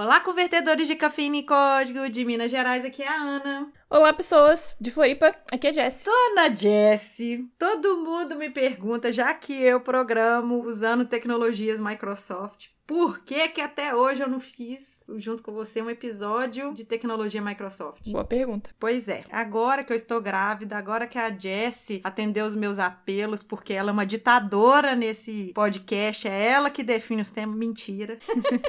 Olá, convertedores de cafeína e código de Minas Gerais, aqui é a Ana. Olá, pessoas de Floripa, aqui é a Jess. Dona Jessie, todo mundo me pergunta, já que eu programo usando tecnologias Microsoft, por que que até hoje eu não fiz, junto com você, um episódio de tecnologia Microsoft? Boa pergunta. Pois é, agora que eu estou grávida, agora que a Jessie atendeu os meus apelos, porque ela é uma ditadora nesse podcast, é ela que define os temas, mentira.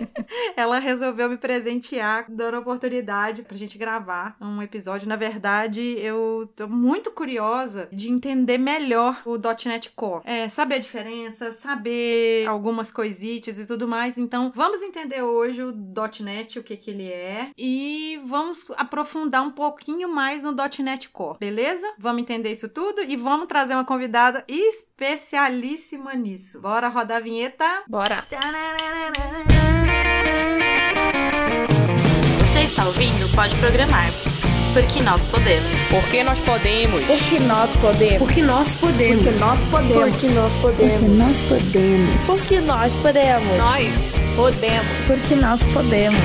ela resolveu me presentear, dando oportunidade pra gente gravar um episódio. Na verdade, eu tô muito curiosa de entender melhor o .NET Core. É, saber a diferença, saber algumas coisitas e tudo mais. Então, vamos entender hoje o .NET, o que que ele é, e vamos aprofundar um pouquinho mais no .NET Core, beleza? Vamos entender isso tudo e vamos trazer uma convidada especialíssima nisso. Bora rodar a vinheta? Bora! Você está ouvindo Pode Programar. Porque nós podemos. Porque nós podemos. Porque nós podemos. Porque nós podemos. Porque nós podemos. Porque nós podemos. Porque nós podemos. Porque nós podemos. Nós podemos. Porque nós podemos.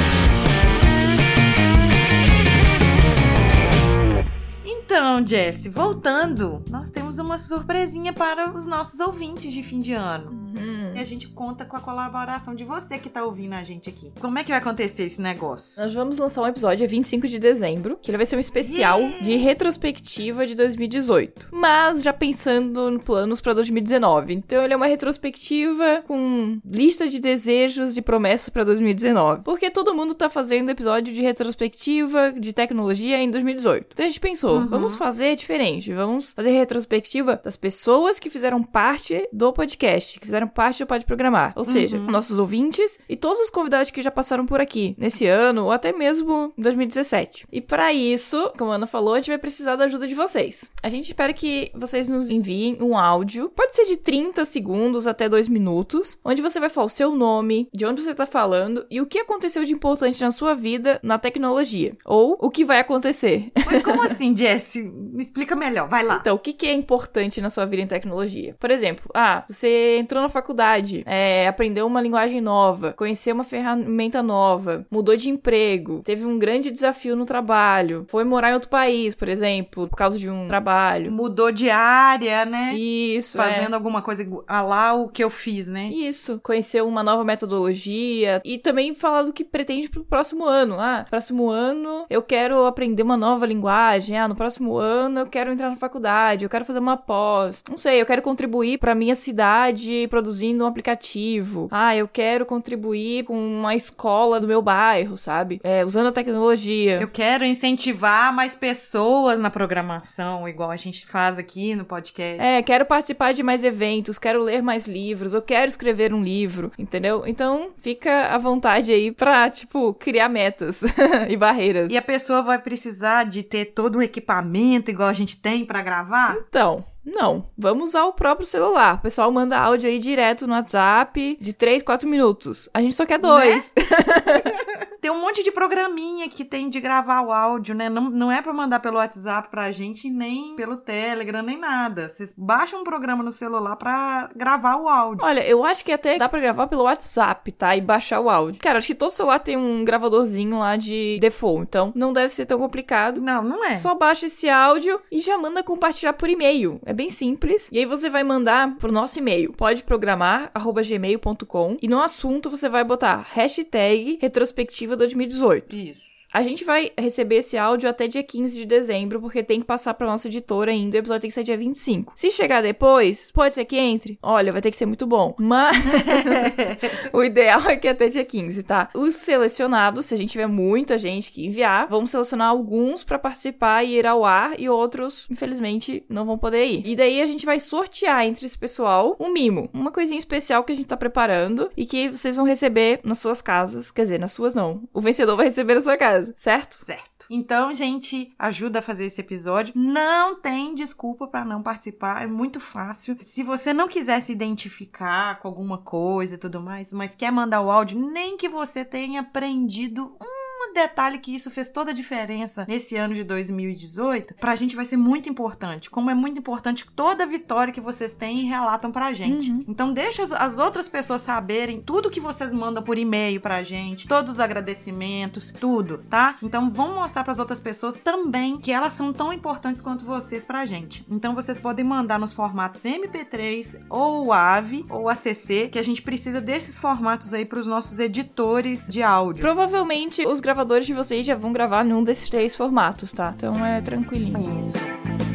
Então, Jesse, voltando, nós temos uma surpresinha para os nossos ouvintes de fim de ano. Hum. E a gente conta com a colaboração de você que tá ouvindo a gente aqui. Como é que vai acontecer esse negócio? Nós vamos lançar um episódio dia 25 de dezembro, que ele vai ser um especial de retrospectiva de 2018. Mas já pensando em planos pra 2019. Então ele é uma retrospectiva com lista de desejos de promessas pra 2019. Porque todo mundo tá fazendo episódio de retrospectiva de tecnologia em 2018. Então a gente pensou, Uhum. vamos fazer diferente. Vamos fazer retrospectiva das pessoas que fizeram parte do podcast, que fizeram parte do Pode Programar. Ou seja, Uhum. nossos ouvintes e todos os convidados que já passaram por aqui nesse ano ou até mesmo em 2017. E para isso, como a Ana falou, a gente vai precisar da ajuda de vocês. A gente espera que vocês nos enviem um áudio, pode ser de 30 segundos até 2 minutos, onde você vai falar o seu nome, de onde você tá falando e o que aconteceu de importante na sua vida na tecnologia. Ou o que vai acontecer. Mas como assim, Jesse? Me explica melhor, vai lá. Então, o que, que é importante na sua vida em tecnologia? Por exemplo, ah, você entrou na faculdade, é, aprendeu uma linguagem nova, conheceu uma ferramenta nova, mudou de emprego, teve um grande desafio no trabalho, foi morar em outro país, por exemplo, por causa de um trabalho. Mudou de área, né? Isso, é. Fazendo alguma coisa a lá o que eu fiz, né? Isso, conhecer uma nova metodologia e também falar do que pretende pro próximo ano. Ah, próximo ano eu quero aprender uma nova linguagem. Ah, no próximo ano eu quero entrar na faculdade, eu quero fazer uma pós. Não sei, eu quero contribuir pra minha cidade produzindo um aplicativo. Ah, eu quero contribuir com uma escola do meu bairro, sabe? É, usando a tecnologia. Eu quero incentivar mais pessoas na programação, igual a gente faz aqui no podcast. É, quero participar de mais eventos, quero ler mais livros, eu quero escrever um livro, entendeu? Então, fica à vontade aí pra, tipo, criar metas e barreiras. E a pessoa vai precisar de ter todo um equipamento igual a gente tem pra gravar? Então, não. Vamos usar o próprio celular. O pessoal manda áudio aí direto no WhatsApp de 3, 4 minutos. A gente só quer dois. Tem um monte de programinha que tem de gravar o áudio, né? Não, não é pra mandar pelo WhatsApp pra gente, nem pelo Telegram, nem nada. Vocês baixam um programa no celular pra gravar o áudio. Olha, eu acho que até dá pra gravar pelo WhatsApp, tá? E baixar o áudio. Cara, acho que todo celular tem um gravadorzinho lá de default, então não deve ser tão complicado. Não, não é. Só baixa esse áudio e já manda compartilhar por e-mail. É bem simples. E aí você vai mandar pro nosso e-mail, podeprogramar@gmail.com e no assunto você vai botar hashtag retrospectiva 2018. Isso. A gente vai receber esse áudio até dia 15 de dezembro, porque tem que passar pra nossa editora ainda. O episódio tem que ser dia 25. Se chegar depois, pode ser que entre. Olha, vai ter que ser muito bom. Mas o ideal é que até dia 15, tá? Os selecionados, se a gente tiver muita gente que enviar, vamos selecionar alguns pra participar e ir ao ar e outros, infelizmente, não vão poder ir. E daí a gente vai sortear entre esse pessoal um mimo, uma coisinha especial que a gente tá preparando e que vocês vão receber nas suas casas, quer dizer, nas suas não. O vencedor vai receber na sua casa, certo? Certo. Então, gente, ajuda a fazer esse episódio. Não tem desculpa pra não participar, é muito fácil. Se você não quiser se identificar com alguma coisa e tudo mais, mas quer mandar o áudio, nem que você tenha aprendido uma detalhe que isso fez toda a diferença nesse ano de 2018, pra gente vai ser muito importante. Como é muito importante toda vitória que vocês têm e relatam pra gente. Uhum. Então deixa as, as outras pessoas saberem tudo que vocês mandam por e-mail pra gente, todos os agradecimentos, tudo, tá? Então vamos mostrar pras outras pessoas também que elas são tão importantes quanto vocês pra gente. Então vocês podem mandar nos formatos MP3 ou AVE ou ACC, que a gente precisa desses formatos aí pros nossos editores de áudio. Provavelmente os gravadores de vocês já vão gravar num desses três formatos, tá? Então é tranquilinho. Isso.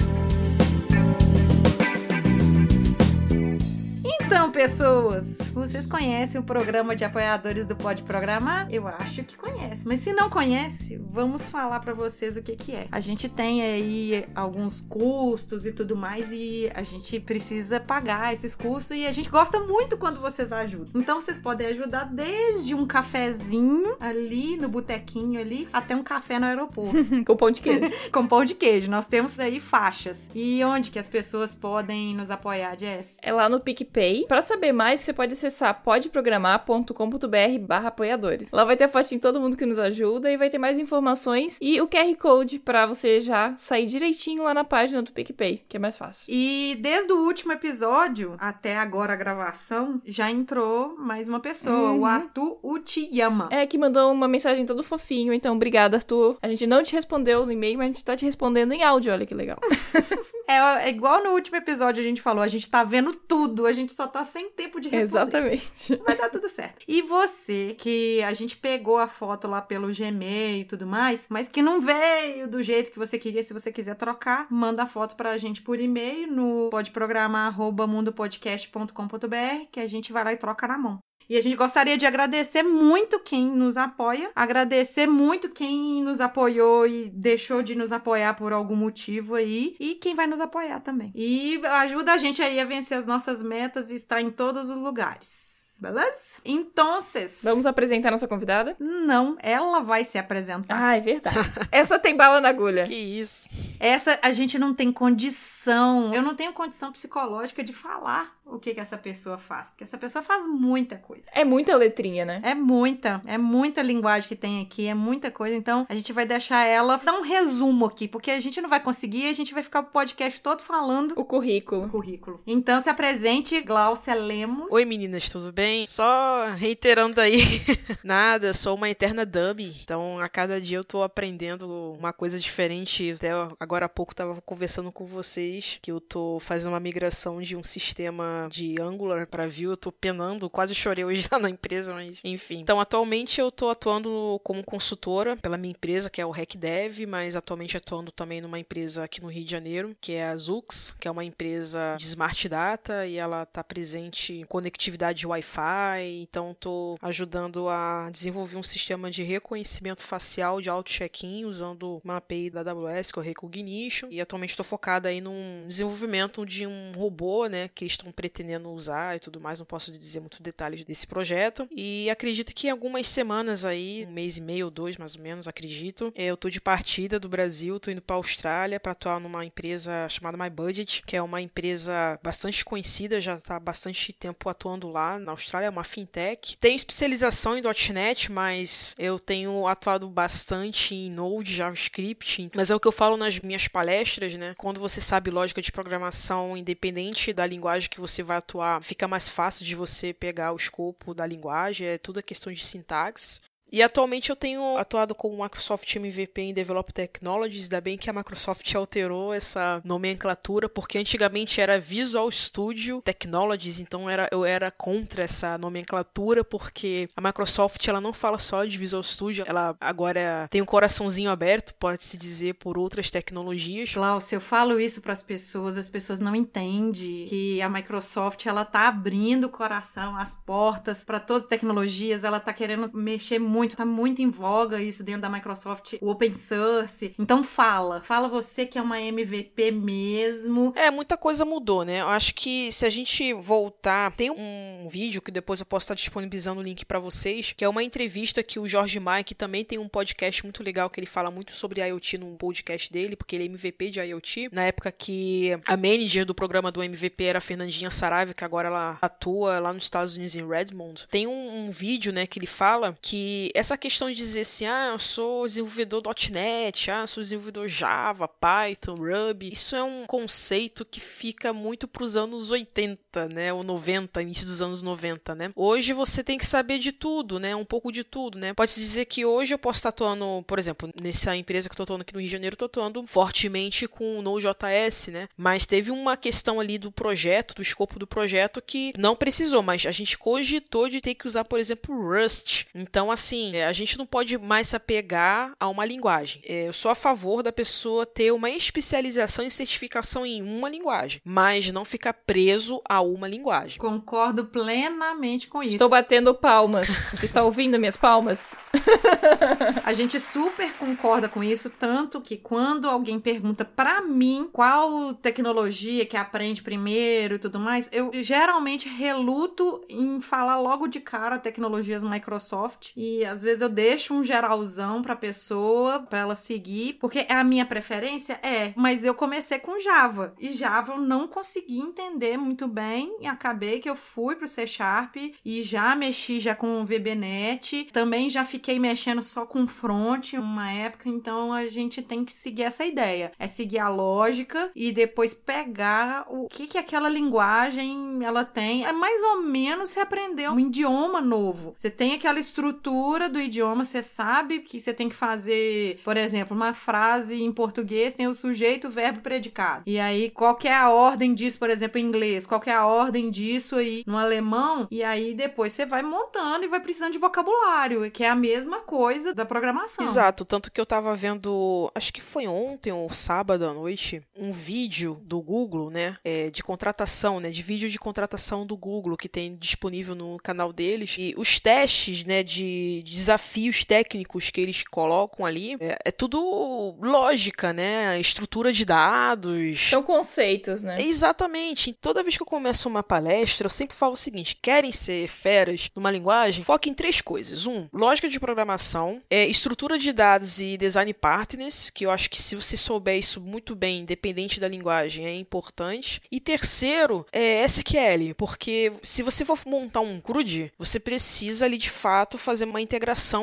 Então, pessoas, vocês conhecem o programa de apoiadores do Pode Programar? Eu acho que conhece, mas se não conhece, vamos falar pra vocês o que que é. A gente tem aí alguns custos e tudo mais e a gente precisa pagar esses custos e a gente gosta muito quando vocês ajudam. Então, vocês podem ajudar desde um cafezinho ali no botequinho ali até um café no aeroporto Com pão de queijo. com pão de queijo. Nós temos aí faixas. E onde que as pessoas podem nos apoiar, Jess? É lá no PicPay. Pra saber mais, você pode acessar podeprogramar.com.br barra apoiadores. Lá vai ter a foto de todo mundo que nos ajuda e vai ter mais informações e o QR Code pra você já sair direitinho lá na página do PicPay, que é mais fácil. E desde o último episódio até agora a gravação, já entrou mais uma pessoa, Uhum. o Arthur Uchiyama. É, que mandou uma mensagem todo fofinho, então obrigada, Arthur. A gente não te respondeu no e-mail, mas a gente tá te respondendo em áudio, olha que legal. É, é igual no último episódio a gente falou, a gente tá vendo tudo, a gente só tá sem tempo de responder. Exatamente. Vai dar tudo certo. E você, que a gente pegou a foto lá pelo Gmail e tudo mais, mas que não veio do jeito que você queria, se você quiser trocar, manda a foto pra gente por e-mail no podeprogramar@mundopodcast.com.br que a gente vai lá e troca na mão. E a gente gostaria de agradecer muito quem nos apoia, agradecer muito quem nos apoiou e deixou de nos apoiar por algum motivo aí, e quem vai nos apoiar também. E ajuda a gente aí a vencer as nossas metas e estar em todos os lugares. Beleza? Então, Vamos apresentar nossa convidada? não, ela vai se apresentar. Ah, é verdade. Essa tem bala na agulha. Que isso. Essa a gente não tem condição. Eu não tenho condição psicológica de falar o que, que essa pessoa faz. Porque essa pessoa faz muita coisa. É muita letrinha, né? É muita, é muita linguagem que tem aqui, é muita coisa. Então, a gente vai deixar ela dar um resumo aqui, porque a gente não vai conseguir, a gente vai ficar o podcast todo falando O currículo. o currículo. Então, se apresente, Glaucia Lemos. Oi meninas, tudo bem? Só reiterando aí, nada, sou uma eterna dummy, então a cada dia eu tô aprendendo uma coisa diferente. Até agora há pouco tava conversando com vocês que eu tô fazendo uma migração de um sistema de Angular para Vue, eu tô penando, quase chorei hoje lá na empresa, mas enfim. Então atualmente eu tô atuando como consultora pela minha empresa, que é o RecDev, mas atualmente atuando também numa empresa aqui no Rio de Janeiro, que é a Zux, que é uma empresa de Smart Data e ela tá presente em conectividade Wi-Fi, então tô ajudando a desenvolver um sistema de reconhecimento facial de auto check-in usando uma API da AWS, que é o Recognition, e atualmente estou focada aí num desenvolvimento de um robô, né, que estão pretendendo usar e tudo mais, não posso dizer muito detalhes desse projeto, e acredito que em algumas semanas aí, um mês e meio ou dois mais ou menos, acredito, eu tô de partida do Brasil, tô indo para Austrália para atuar numa empresa chamada My Budget, que é uma empresa bastante conhecida, já tá há bastante tempo atuando lá na Austrália, é uma fintech. Tenho especialização em .NET, mas eu tenho atuado bastante em Node, JavaScript, mas é o que eu falo nas minhas palestras, né? Quando você sabe lógica de programação, independente da linguagem que você vai atuar, fica mais fácil de você pegar o escopo da linguagem, é tudo a questão de sintaxe. E atualmente eu tenho atuado como Microsoft MVP em Develop Technologies, ainda bem que a Microsoft alterou essa nomenclatura, porque antigamente era Visual Studio Technologies, então era, eu era contra essa nomenclatura, porque a Microsoft ela não fala só de Visual Studio, ela agora tem um coraçãozinho aberto, pode-se dizer, por outras tecnologias. Glaucia, eu falo isso para as pessoas, as pessoas não entendem que a Microsoft ela tá abrindo o coração, as portas para todas as tecnologias, ela tá querendo mexer muito, tá muito em voga isso dentro da Microsoft, o open source. Então fala, fala você que é uma MVP mesmo. É, muita coisa mudou, né? Eu acho que se a gente voltar, tem um vídeo que depois eu posso estar disponibilizando o link para vocês, que é uma entrevista que o Jorge Mike também tem um podcast muito legal que ele fala muito sobre IoT num podcast dele, porque ele é MVP de IoT. Na época que a manager do programa do MVP era a Fernandinha Saraiva, que agora ela atua lá nos Estados Unidos em Redmond. Tem um, um vídeo, né, que ele fala que essa questão de dizer assim, ah, eu sou desenvolvedor .NET, ah, eu sou desenvolvedor Java, Python, Ruby, isso é um conceito que fica muito pros anos 80, né, ou 90, início dos anos 90, né. Hoje você tem que saber de tudo, né, um pouco de tudo, né. Pode-se dizer que hoje eu posso estar atuando, por exemplo, nessa empresa que eu tô atuando aqui no Rio de Janeiro, eu tô atuando fortemente com o Node.js, né, mas teve uma questão ali do projeto, do escopo do projeto que não precisou, mas a gente cogitou de ter que usar, por exemplo, Rust. Então, assim, é, a gente não pode mais se apegar a uma linguagem. É, eu sou a favor da pessoa ter uma especialização e certificação em uma linguagem, mas não ficar preso a uma linguagem. Concordo plenamente com isso. Estou batendo palmas. Você está ouvindo minhas palmas? A gente super concorda com isso, tanto que quando alguém pergunta pra mim qual tecnologia que aprende primeiro e tudo mais, eu geralmente reluto em falar logo de cara tecnologias Microsoft e às vezes eu deixo um geralzão pra pessoa, pra ela seguir, porque é a minha preferência? É, mas eu comecei com Java e Java eu não consegui entender muito bem e acabei que eu fui pro C Sharp e já mexi já com o VBNet, também já fiquei mexendo só com front uma época, então a gente tem que seguir essa ideia, é seguir a lógica e depois pegar o que que aquela linguagem ela tem, é mais ou menos você aprender um idioma novo. Você tem aquela estrutura do idioma, você sabe que você tem que fazer, por exemplo, uma frase em português tem o sujeito, o verbo, o predicado. E aí, qual que é a ordem disso, por exemplo, em inglês? Qual que é a ordem disso aí no alemão? E aí depois você vai montando e vai precisando de vocabulário, que é a mesma coisa da programação. Exato, tanto que eu tava vendo, acho que foi ontem ou sábado à noite, um vídeo do Google, né, é, de contratação, né, de vídeo de contratação do Google que tem disponível no canal deles e os testes, né, de desafios técnicos que eles colocam ali é, é tudo lógica, né, estrutura de dados. São conceitos, né? Exatamente. Toda vez que eu começo uma palestra, eu sempre falo o seguinte: querem ser feras numa linguagem? Foque em três coisas. Um, lógica de programação, é, estrutura de dados e design partners, que eu acho que se você souber isso muito bem, independente da linguagem, é importante. E terceiro, é SQL, porque se você for montar um CRUD, você precisa ali de fato fazer uma integração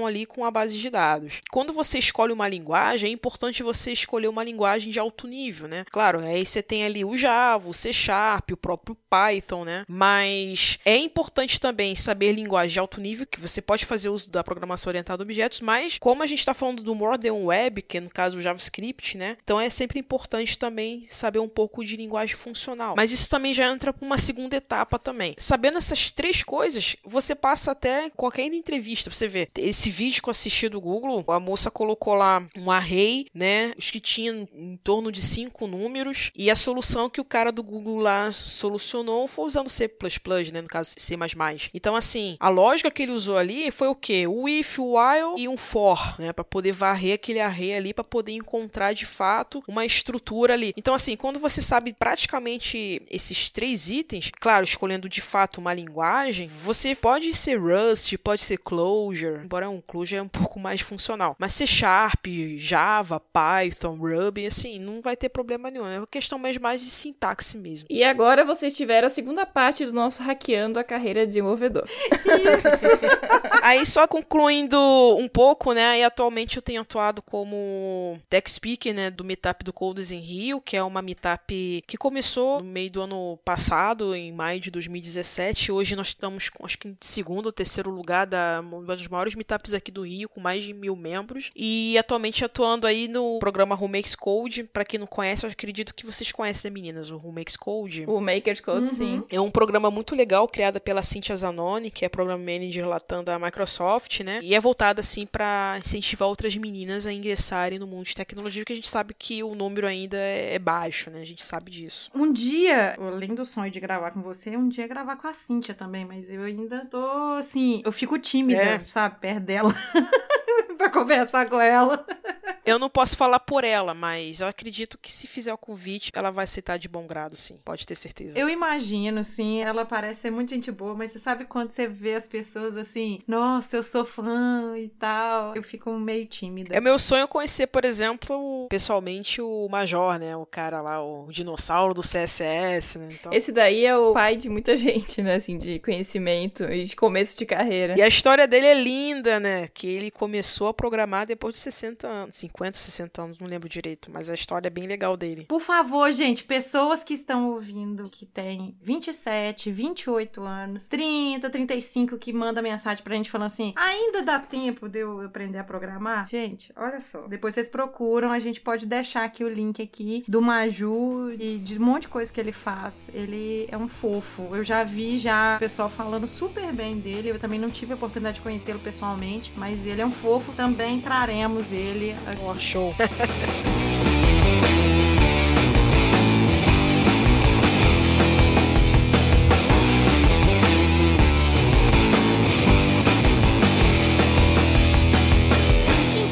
ali com a base de dados. Quando você escolhe uma linguagem, é importante você escolher uma linguagem de alto nível, né? Claro, aí você tem ali o Java, o C Sharp, o próprio Python, né? Mas é importante também saber linguagem de alto nível, que você pode fazer uso da programação orientada a objetos, mas como a gente está falando do Modern Web, que é no caso o JavaScript, né? Então é sempre importante também saber um pouco de linguagem funcional. Mas isso também já entra para uma segunda etapa também. Sabendo essas três coisas, você passa até qualquer entrevista. Você vê, esse vídeo que eu assisti do Google, a moça colocou lá um array, né? Os que tinham em torno de cinco números, e a solução que o cara do Google lá solucionou foi usando C, né? No caso, C. Então, assim, a lógica que ele usou ali foi o quê? O if, o while e um for, né? Para poder varrer aquele array ali, para poder encontrar de fato uma estrutura ali. Então, assim, quando você sabe praticamente esses três itens, claro, escolhendo de fato uma linguagem, você pode ser Rust, pode ser Clojure, embora um Clojure é um pouco mais funcional, mas C Sharp, Java, Python, Ruby, assim, não vai ter problema nenhum. É uma questão mais, mais de sintaxe mesmo. E agora vocês tiveram a segunda parte do nosso hackeando a carreira de desenvolvedor. Aí só concluindo um pouco, né? E atualmente eu tenho atuado como tech speaker, né, do Meetup do Codes em Rio, que é uma meetup que começou no meio do ano passado, em maio de 2017. Hoje nós estamos, acho que em segundo ou terceiro lugar da das maiores meetups aqui do Rio, com mais de mil membros. E atualmente atuando aí no programa Who Makes Code. Para quem não conhece, eu acredito que vocês conhecem, né, meninas, o Who Makes Code. O Maker's Code, uhum. sim. É um programa muito legal, criado pela Cynthia Zanoni, que é Program Manager Latam da Microsoft, né? E é voltado, assim, para incentivar outras meninas a ingressarem no mundo de tecnologia, porque a gente sabe que o número ainda é baixo, né? A gente sabe disso. Um dia, além do sonho de gravar com você, um dia gravar com a Cíntia também, mas eu ainda tô, assim, eu fico tímida, é. sabe, perto dela. pra conversar com ela. Eu não posso falar por ela, mas eu acredito que se fizer o convite, ela vai aceitar de bom grado, sim. Pode ter certeza. Eu imagino, sim, ela parece ser muito gente boa, mas você sabe quando você vê as pessoas assim, nossa, eu sou fã e tal, eu fico meio tímida. É meu sonho conhecer, por exemplo, pessoalmente o Major, né? O cara lá, o dinossauro do CSS, né? Então... Esse daí é o pai de muita gente, né? Assim, de conhecimento e de começo de carreira. E a história dele é linda, né? Que ele começou a programar depois de 60 anos, 50, 60 anos, não lembro direito, mas a história é bem legal dele. Por favor, gente, pessoas que estão ouvindo que tem 27, 28 anos, 30, 35 que manda mensagem pra gente falando assim: "Ainda dá tempo de eu aprender a programar?". Gente, olha só. Depois vocês procuram, a gente pode deixar aqui o link aqui do Maju e de um monte de coisa que ele faz. Ele é um fofo. Eu já vi já pessoal falando super bem dele. Eu também não tive a oportunidade de conhecê-lo pessoalmente, mas ele é um fofo. Também traremos ele aqui. Oh, show.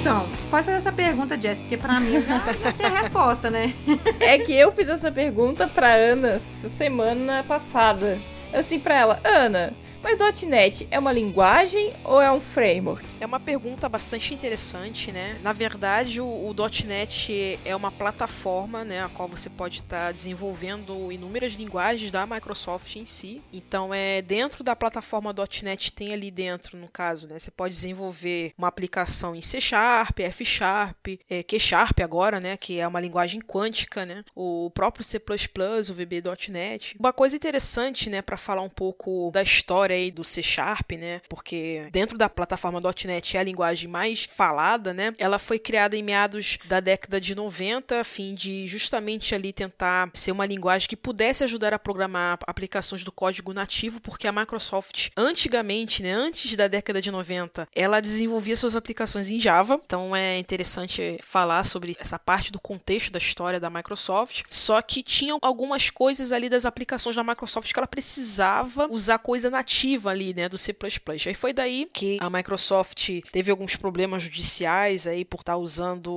Então, pode fazer essa pergunta, Jess, porque pra mim já vai ser a resposta, né? É que eu fiz essa pergunta pra Ana semana passada. Assim pra ela, Ana, mas .NET é uma linguagem ou é um framework? É uma pergunta bastante interessante, né? Na verdade, o, o .NET é uma plataforma, né, a qual você pode estar tá desenvolvendo inúmeras linguagens da Microsoft em si. Então, é dentro da plataforma .NET tem ali dentro, no caso, né, você pode desenvolver uma aplicação em C Sharp, F Sharp, é, Q Sharp agora, né, que é uma linguagem quântica, né? O próprio C++, o VB.NET. Uma coisa interessante, né, para falar um pouco da história aí do C Sharp, né? Porque dentro da plataforma .NET é a linguagem mais falada, né? Ela foi criada em meados da década de 90, a fim de justamente ali tentar ser uma linguagem que pudesse ajudar a programar aplicações do código nativo, porque a Microsoft antigamente, né, antes da década de 90, ela desenvolvia suas aplicações em Java. Então é interessante falar sobre essa parte do contexto da história da Microsoft. Só que tinham algumas coisas ali das aplicações da Microsoft que ela precisava usar coisa nativa ali, né, do C++. Aí foi daí que a Microsoft teve alguns problemas judiciais aí por estar usando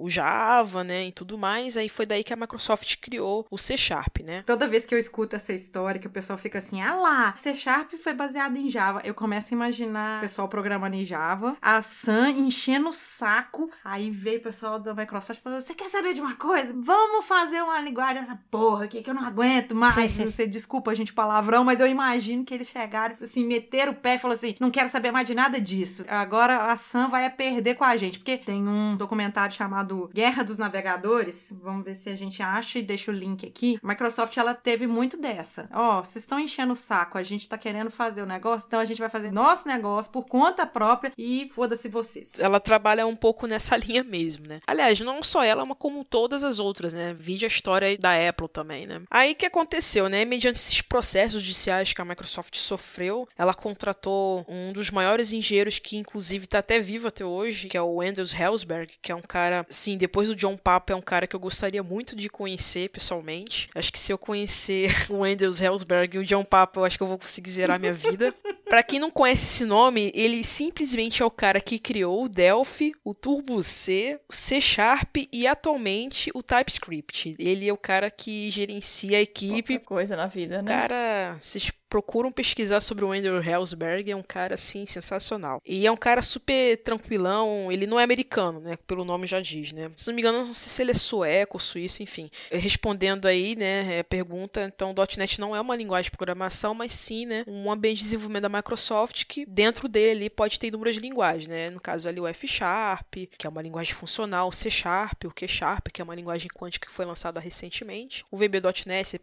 o Java, né, e tudo mais. Aí foi daí que a Microsoft criou o C Sharp, né? Toda vez que eu escuto essa história, que o pessoal fica assim, ah lá, C Sharp foi baseado em Java, eu começo a imaginar o pessoal programando em Java, a Sam enchendo o saco, aí veio o pessoal da Microsoft e falou, você quer saber de uma coisa? Vamos fazer uma linguagem dessa porra aqui que eu não aguento mais. você desculpa a gente palavrão, mas eu imagino que eles chegaram assim, meteram o pé e falaram assim: não quero saber mais de nada disso. Agora a Sam vai perder com a gente. Porque tem um documentário chamado Guerra dos Navegadores. Vamos ver se a gente acha e deixa o link aqui. A Microsoft ela teve muito dessa. Ó, oh, vocês estão enchendo o saco, a gente tá querendo fazer o negócio, então a gente vai fazer nosso negócio por conta própria e foda-se vocês. Ela trabalha um pouco nessa linha mesmo, né? Aliás, não só ela, mas como todas as outras, né? Vide a história da Apple também, né? Aí que aconteceu, né? Mediante esses processos judiciais que a Microsoft sofreu, ela contratou um dos maiores engenheiros que inclusive está até vivo até hoje, que é o Anders Hellsberg, que é um cara, sim, depois do John Papa é um cara que eu gostaria muito de conhecer pessoalmente. Acho que se eu conhecer o Anders Hellsberg e o John Papa, eu acho que eu vou conseguir zerar minha vida. Para quem não conhece esse nome, ele simplesmente é o cara que criou o Delphi, o Turbo C, o C Sharp e atualmente o TypeScript. Ele é o cara que gerencia a equipe. Coisa na vida, né? Cara, vocês procuram pesquisar sobre o Andrew Hellsberg, é um cara assim sensacional. E é um cara super tranquilão, ele não é americano, né, pelo nome já diz, né? Se não me engano, não sei se ele é sueco, suíço, enfim. Respondendo aí, né, a pergunta, então .NET não é uma linguagem de programação, mas sim, né, um ambiente de desenvolvimento da Microsoft que dentro dele ali pode ter inúmeras linguagens, né? No caso ali o F Sharp, que é uma linguagem funcional, o C Sharp, o Q Sharp, que é uma linguagem quântica que foi lançada recentemente, o VB.NET, C++.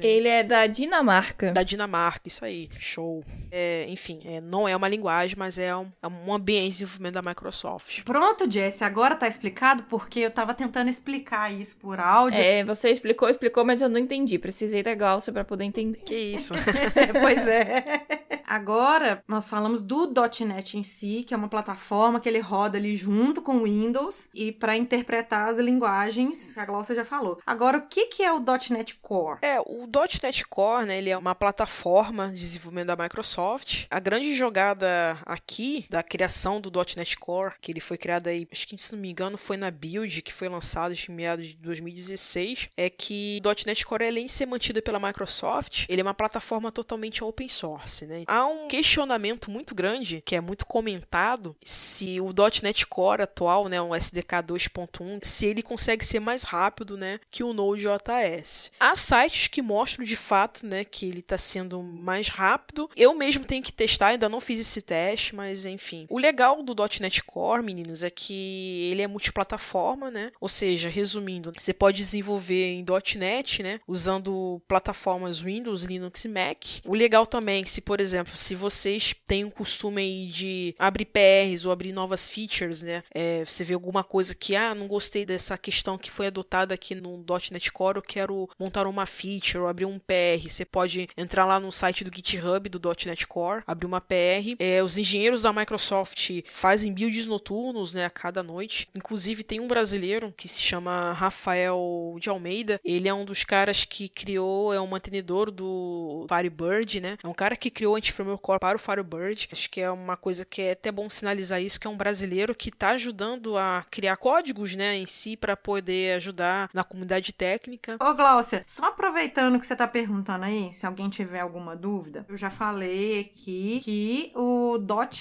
Ele é da Dinamarca. Da Dinamarca marca, isso aí, show. É, enfim, é, não é uma linguagem, mas é um, é um ambiente de desenvolvimento da Microsoft. Pronto, Jesse, agora tá explicado porque eu tava tentando explicar isso por áudio. É, você explicou, explicou, mas eu não entendi. Precisei da Galcia para poder entender. Que isso. pois é. Agora, nós falamos do .NET em si, que é uma plataforma que ele roda ali junto com o Windows e para interpretar as linguagens a Glaucia já falou. Agora, o que, que é o .NET Core? É, o .NET Core, né, ele é uma plataforma de desenvolvimento da Microsoft. A grande jogada aqui da criação do .NET Core, que ele foi criado aí, acho que se não me engano, foi na Build, que foi lançado em meados de 2016, é que o .NET Core, além de ser mantido pela Microsoft, ele é uma plataforma totalmente open source, né? Há um questionamento muito grande, que é muito comentado, se o .NET Core atual, né, o SDK 2.1, se ele consegue ser mais rápido, né, que o Node.js. Há sites que mostram de fato, né, que ele está sendo mais rápido. Eu mesmo tenho que testar, ainda não fiz esse teste, mas enfim. O legal do .NET Core, meninas, é que ele é multiplataforma, né? Ou seja, resumindo, você pode desenvolver em .NET, né, usando plataformas Windows, Linux e Mac. O legal também é que se, por exemplo, se vocês têm o costume aí de abrir PRs ou abrir novas features, né, é, você vê alguma coisa que, ah, não gostei dessa questão que foi adotada aqui no .NET Core, eu quero montar uma feature ou abrir um PR. Você pode entrar lá no site do GitHub do .NET Core, abrir uma PR. É, os engenheiros da Microsoft fazem builds noturnos, né, a cada noite. Inclusive tem um brasileiro que se chama Rafael de Almeida. Ele é um dos caras que criou, é um mantenedor do Firebird, né? É um cara que criou o Anti-Framework Core para o Firebird. Acho que é uma coisa que é até bom sinalizar isso, que é um brasileiro que está ajudando a criar códigos, né, em si para poder ajudar na comunidade técnica. Ô, Glaucia, só aproveitando que você tá perguntando aí, se alguém tiver alguma dúvida, eu já falei aqui que o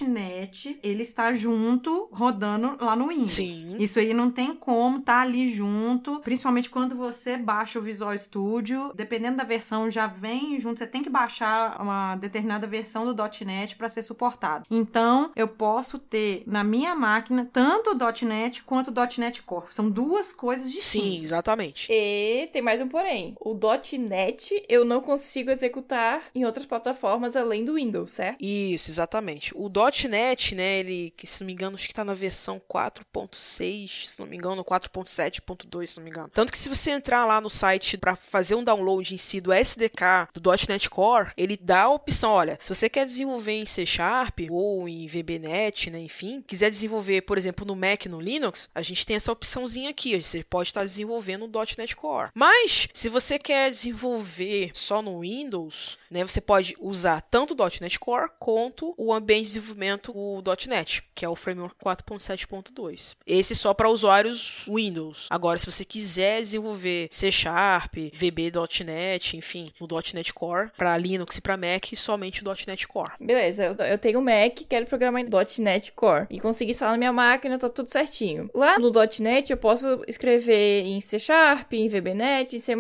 .NET, ele está junto, rodando lá no Windows. Sim. Isso aí não tem como tá ali junto, principalmente quando você baixa o Visual Studio, dependendo da versão, já vem junto, você tem que baixar uma determinada versão do .NET para ser suportado. Então, eu posso ter na minha máquina tanto o .NET quanto o .NET Core. São duas coisas distintas. Sim, exatamente. E tem mais um porém. O .NET eu não consigo executar em outras plataformas além do Windows, certo? Isso, exatamente. O .NET, né, ele, que se não me engano, acho que tá na versão 4.6, se não me engano, 4.7.2, se não me engano. Tanto que se você entrar lá no site para fazer um download em si do SDK do .NET Core, ele dá a opção, olha, se você quer desenvolver em C Sharp ou em VBNet, né, enfim, quiser desenvolver, por exemplo, no Mac, no Linux, a gente tem essa opçãozinha aqui, você pode estar desenvolvendo o .NET Core. Mas, se você quer desenvolver só no Windows, né, você pode usar tanto o .NET Core quanto o ambiente de desenvolvimento o .NET, que é o Framework 4.7.2. Esse só para usuários Windows. Agora, se você quiser desenvolver C Sharp, VB.NET, enfim, o .NET Core para Linux e para Mac, somente o .NET Core. Beleza, eu, eu tenho um Mac, quero programar em .NET Core e consegui instalar na minha máquina, tá tudo certinho. Lá no .NET eu posso escrever em C Sharp, em VBNet, em C++.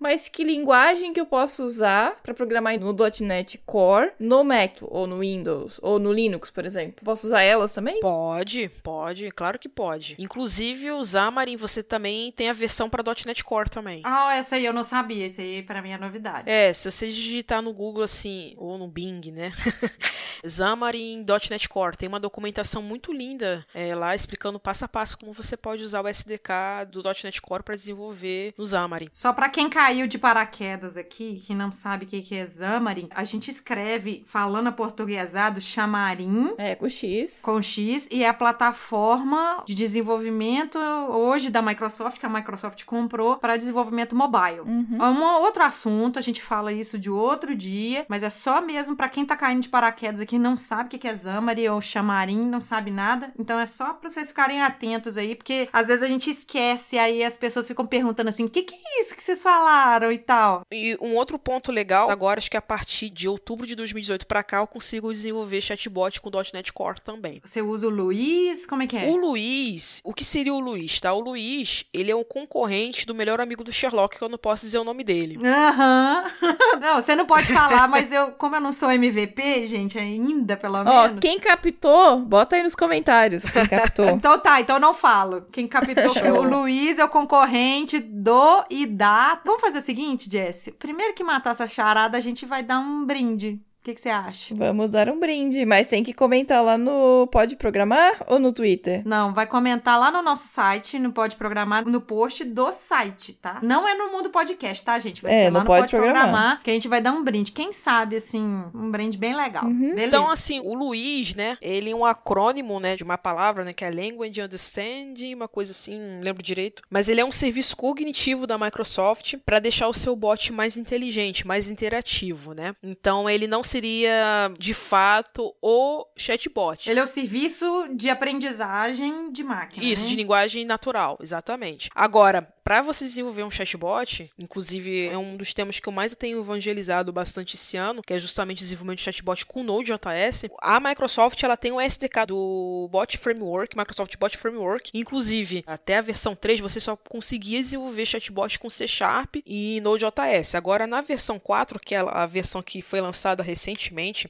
Mas que linguagem que eu posso usar para programar no .NET Core no Mac ou no Windows ou no Linux, por exemplo? Posso usar elas também? Pode, pode, claro que pode. Inclusive, o Xamarin, você também tem a versão para .NET Core também. Ah, essa aí eu não sabia, essa aí para mim é novidade. É, se você digitar no Google assim, ou no Bing, né? Xamarin .NET Core, tem uma documentação muito linda é, lá explicando passo a passo como você pode usar o SDK do .NET Core para desenvolver no Xamarin. Só para quem caiu de paraquedas aqui, que não sabe o que é Xamarin, a gente escreve, falando aportuguesado, chamarim, É, com X. com X, e é a plataforma de desenvolvimento hoje da Microsoft, que a Microsoft comprou para desenvolvimento mobile. É um outro assunto, a gente fala isso de outro dia, mas é só mesmo para quem tá caindo de paraquedas aqui, não sabe o que é Xamarin ou Chamarim, não sabe nada. Então é só pra vocês ficarem atentos aí, porque às vezes a gente esquece, aí as pessoas ficam perguntando assim: o que, que é isso que vocês falaram e tal? E um outro ponto legal, agora acho que a partir de outubro de 2018 para cá eu consigo desenvolver chatbot com .NET Core também. Você usa o Luiz? Como é que é? O Luiz, o que seria o Luiz, tá? O Luiz, ele é um concorrente do melhor amigo do Sherlock, que eu não posso dizer o nome dele. Aham. não, você não pode falar, mas eu, como eu não sou MVP, gente, ainda, pelo Ó, menos. quem captou, bota aí nos comentários quem captou. Então tá, então não falo. Quem captou foi o Luiz, é o concorrente do e da. Vamos fazer o seguinte, Jess? Primeiro que matar essa charada, a gente vai dar um brinde. Que, que você acha? Vamos dar um brinde, mas tem que comentar lá no Pode Programar ou no Twitter? Não, vai comentar lá no nosso site, no Pode Programar, no post do site, tá? Não é no Mundo Podcast, tá, gente? Vai É, ser lá no Pode Pode Programar. Programar, que a gente vai dar um brinde. Quem sabe, assim, um brinde bem legal. Uhum. Então, assim, o Luiz, né, ele é um acrônimo, né, de uma palavra, né, que é Language Understanding, uma coisa assim, não lembro direito. Mas ele é um serviço cognitivo da Microsoft para deixar o seu bot mais inteligente, mais interativo, né? Então, ele não seria, de fato, o chatbot. Ele é o serviço de aprendizagem de máquina. Isso, né? de linguagem natural, exatamente. Agora, para você desenvolver um chatbot, inclusive é um dos temas que eu mais tenho evangelizado bastante esse ano, que é justamente o desenvolvimento de chatbot com Node.js, a Microsoft ela tem o SDK do Bot Framework, Microsoft Bot Framework, inclusive até a versão 3 você só conseguia desenvolver chatbot com C Sharp e Node.js. Agora na versão 4, que é a versão que foi lançada recentemente,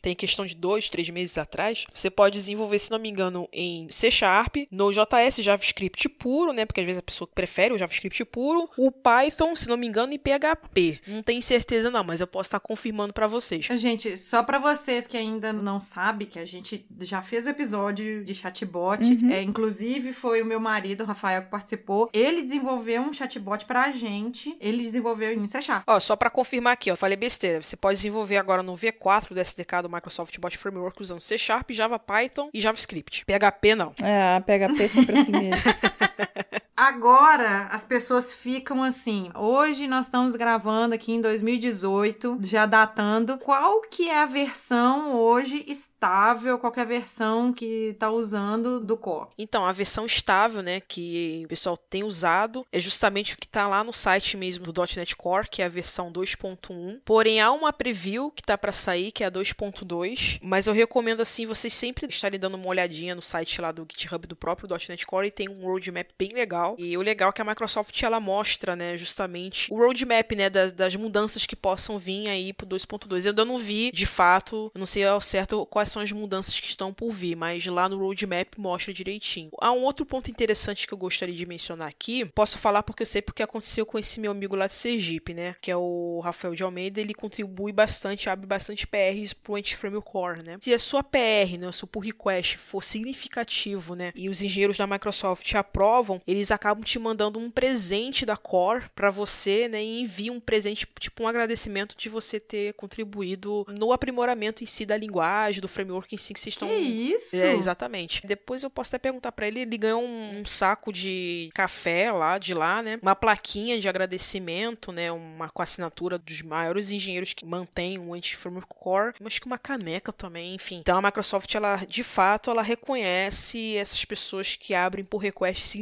tem questão de dois, três meses atrás, você pode desenvolver, se não me engano, em C Sharp, Node.js, JavaScript puro, né? Porque às vezes a pessoa prefere o JavaScript puro, o Python, se não me engano, em PHP. Não tenho certeza não, mas eu posso estar confirmando para vocês. Gente, só pra vocês que ainda não sabem, que a gente já fez o episódio de chatbot, Uhum. é, inclusive foi o meu marido, o Rafael, que participou. Ele desenvolveu um chatbot pra gente, ele desenvolveu em C Sharp. Ó, só para confirmar aqui, ó, falei besteira. Você pode desenvolver agora no V4 do SDK do Microsoft Bot Framework usando C Sharp, Java, Python e JavaScript. PHP não. Ah, PHP sempre assim mesmo. Agora as pessoas ficam assim. Hoje nós estamos gravando aqui em 2018, já datando. Qual que é a versão hoje estável? Qual que é a versão que tá usando do Core? Então, a versão estável, né, que o pessoal tem usado, é justamente o que está lá no site mesmo do .NET Core, que é a versão 2.1. Porém, há uma preview que tá para sair, que é a 2.2, mas eu recomendo assim vocês sempre estarem dando uma olhadinha no site lá do GitHub do próprio .NET Core e tem um roadmap bem legal. E o legal é que a Microsoft ela mostra, né, justamente o roadmap, né, das, das mudanças que possam vir aí pro 2.2. Eu ainda não vi, de fato, eu não sei ao certo quais são as mudanças que estão por vir, mas lá no roadmap mostra direitinho. Há um outro ponto interessante que eu gostaria de mencionar aqui. Posso falar porque eu sei porque aconteceu com esse meu amigo lá de Sergipe, né, que é o Rafael de Almeida, ele contribui bastante, abre bastante PRs pro Antiframe Core, né? Se a sua PR, né, o seu pull request for significativo, né, e os engenheiros da Microsoft aprovam, eles acabam te mandando um presente da Core para você, né, e enviam um presente, tipo um agradecimento de você ter contribuído no aprimoramento em si da linguagem, do framework em si que vocês estão Que isso? é, exatamente. Depois eu posso até perguntar pra ele, ele ganhou um, um saco de café lá, de lá, né? Uma plaquinha de agradecimento, né? Uma com a assinatura dos maiores engenheiros que mantêm o Anti-Framework Core. Acho que uma caneca também, enfim. Então a Microsoft, ela, de fato, ela reconhece essas pessoas que abrem por requests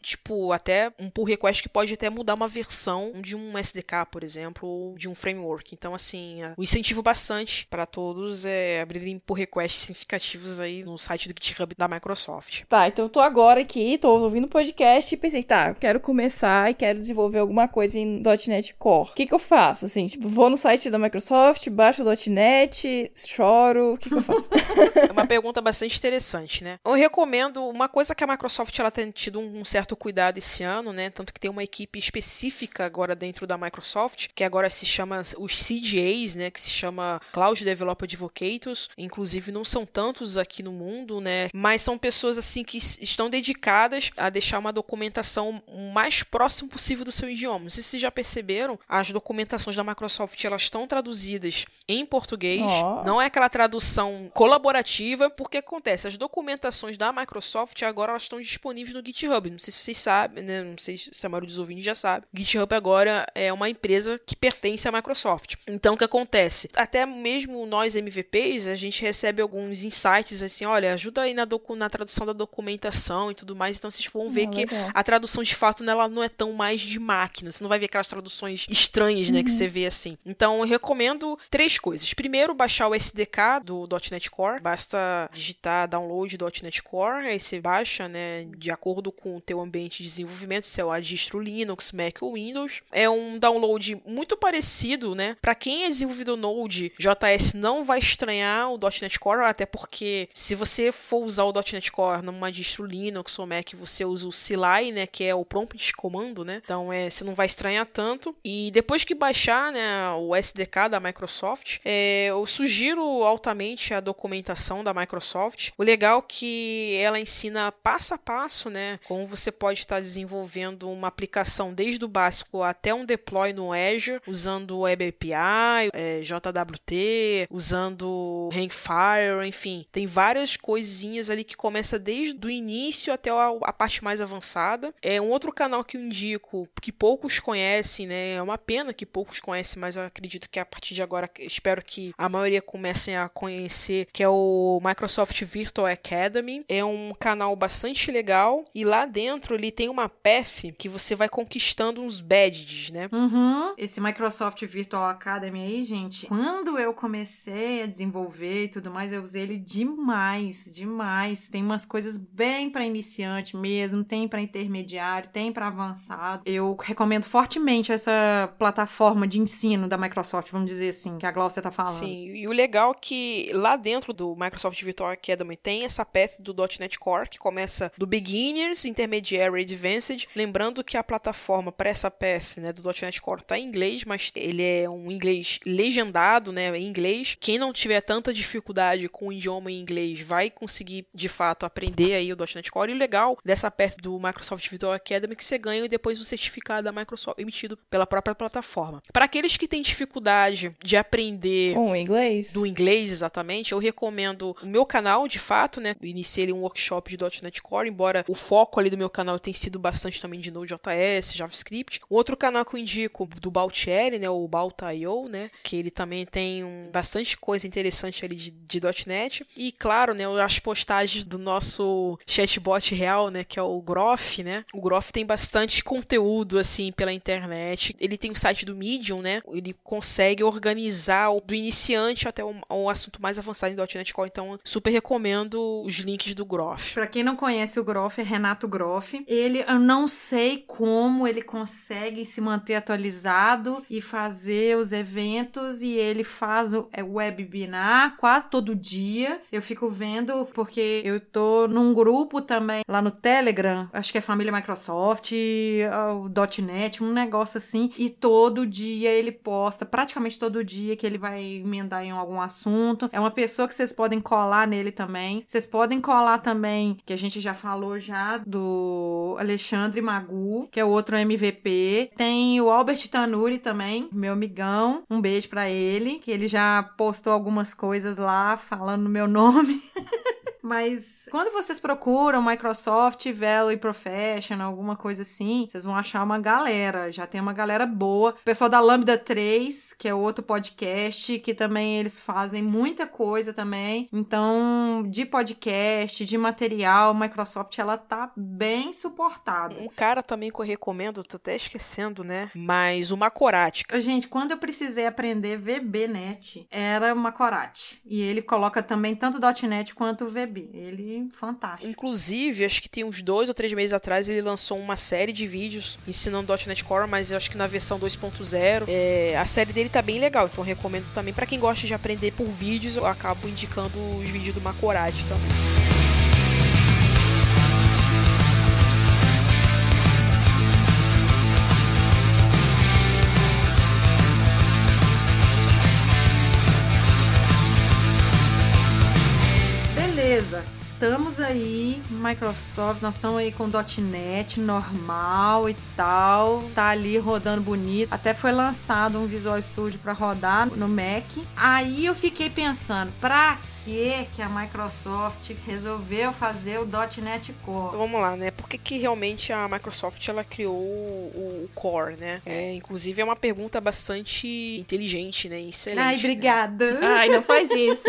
tipo, até um pull request que pode até mudar uma versão de um SDK, por exemplo, ou de um framework. Então, assim, o incentivo bastante para todos é abrirem pull requests significativos aí no site do GitHub da Microsoft. Tá, então eu tô agora aqui, tô ouvindo o podcast e pensei, tá, quero começar e quero desenvolver alguma coisa em .NET Core. O que que eu faço? Assim, tipo, vou no site da Microsoft, baixo o .NET, choro, o que que eu faço? É uma pergunta bastante interessante, né? Eu recomendo uma coisa que a Microsoft ela tem tido um certo cuidado esse ano, né? Tanto que tem uma equipe específica agora dentro da Microsoft, que agora se chama os CDAs, né? Que se chama Cloud Developer Advocates. Inclusive, não são tantos aqui no mundo, né? Mas são pessoas assim que estão dedicadas a deixar uma documentação o mais próximo possível do seu idioma. Não sei se vocês já perceberam, as documentações da Microsoft elas estão traduzidas em português. Ó. Não é aquela tradução colaborativa, porque acontece, as documentações da Microsoft agora elas estão disponíveis no GitHub. Não sei se vocês sabem, né? Não sei se a maioria dos ouvintes já sabe. GitHub agora é uma empresa que pertence à Microsoft. Então o que acontece? Até mesmo nós MVPs, a gente recebe alguns insights assim, olha, ajuda aí na, na tradução da documentação e tudo mais. Então vocês vão ver Ah, que legal. a tradução de fato né, ela não é tão mais de máquina. Você não vai ver aquelas traduções estranhas, né, que você vê assim. Então eu recomendo três coisas. Primeiro, baixar o SDK do .NET Core. Basta digitar download .NET Core, aí você baixa, né, de acordo com com o teu ambiente de desenvolvimento, se é o distro Linux, Mac ou Windows. É um download muito parecido, né? Para quem é desenvolvedor Node, JS não vai estranhar o .NET Core, até porque se você for usar o .NET Core numa distro Linux ou Mac, você usa o CLI, né, que é o prompt de comando, né? Então, é, você não vai estranhar tanto. E depois que baixar, né, o SDK da Microsoft, é, eu sugiro altamente a documentação da Microsoft. O legal é que ela ensina passo a passo, né, como você pode estar desenvolvendo uma aplicação desde o básico até um deploy no Azure, usando Web API, é, JWT, usando Hangfire, enfim, tem várias coisinhas ali que começa desde o início até a, a parte mais avançada. É um outro canal que eu indico, que poucos conhecem, né? É uma pena que poucos conhecem, mas eu acredito que a partir de agora, espero que a maioria comecem a conhecer, que é o Microsoft Virtual Academy. É um canal bastante legal e lá dentro ele tem uma path que você vai conquistando uns badges, né? Uhum. Esse Microsoft Virtual Academy aí, gente, quando eu comecei a desenvolver e tudo mais, eu usei ele demais, demais. Tem umas coisas bem para iniciante mesmo, tem para intermediário, tem para avançado. Eu recomendo fortemente essa plataforma de ensino da Microsoft, vamos dizer assim, que a Glaucia tá falando. Sim, e o legal é que lá dentro do Microsoft Virtual Academy tem essa path do .NET Core, que começa do Beginners, Intermediary Advanced. Lembrando que a plataforma para essa path né, do .NET Core tá em inglês, mas ele é um inglês legendado, né, em inglês. Quem não tiver tanta dificuldade com o idioma em inglês vai conseguir, de fato, aprender aí o .NET Core. E o legal dessa path do Microsoft Virtual Academy é que você ganha depois o certificado da Microsoft emitido pela própria plataforma. Para aqueles que têm dificuldade de aprender Com o inglês? do inglês exatamente, eu recomendo o meu canal, de fato, né? Iniciei um workshop de .NET Core, embora o foco ali do meu canal tenha sido bastante também de Node.js, JavaScript. Um outro canal que eu indico do Baltieri, né? O Balta.io, né? Que ele também tem um, bastante coisa interessante ali de, de .NET. E, claro, né? As postagens do nosso chatbot real, né? Que é o Groff, né? O Groff tem bastante conteúdo, assim, pela internet. Ele tem o site do Medium, né? Ele consegue organizar do iniciante até o assunto mais avançado em .NET Core. Então, super recomendo os links do Groff. Pra quem não conhece o Groff, é Renato Groff. Ele, eu não sei como ele consegue se manter atualizado e fazer os eventos e ele faz o é, webinar quase todo dia. Eu fico vendo porque eu tô num grupo também lá no Telegram, acho que é Família Microsoft, o .NET, um negócio assim, e todo dia ele posta, praticamente todo dia que ele vai emendar em algum assunto. É uma pessoa que vocês podem colar nele também. Vocês podem colar também, que a gente já falou já do Alexandre Magu, que é o outro MVP. Tem o Albert Tanuri também, meu amigão. Um beijo pra ele, que ele já postou algumas coisas lá falando meu nome. Mas quando vocês procuram Microsoft Velo e Professional, alguma coisa assim, vocês vão achar uma galera. Já tem uma galera boa. O pessoal da Lambda 3, que é outro podcast, que também eles fazem muita coisa também. Então, de podcast, de material, Microsoft ela tá bem suportada. Um cara também que eu recomendo, tô até esquecendo, né? Mas o Macorática. Gente, quando eu precisei aprender VBNet, era Macorati. E ele coloca também tanto .NET quanto VB. Ele, fantástico. Inclusive, acho que tem uns dois ou três meses atrás ele lançou uma série de vídeos ensinando .NET Core, mas eu acho que na versão 2.0. É, a série dele tá bem legal, então recomendo também para quem gosta de aprender por vídeos. Eu acabo indicando os vídeos do Macorati também. Estamos aí, Microsoft, nós estamos aí com .NET normal e tal, tá ali rodando bonito. Até foi lançado um Visual Studio para rodar no Mac. Aí eu fiquei pensando, pra que que a Microsoft resolveu fazer o .NET Core? Então vamos lá, né? Por que, que realmente a Microsoft ela criou o, o Core, né? É, inclusive é uma pergunta bastante inteligente, né? Excelente. Ai, né? obrigada. Ai, não faz isso.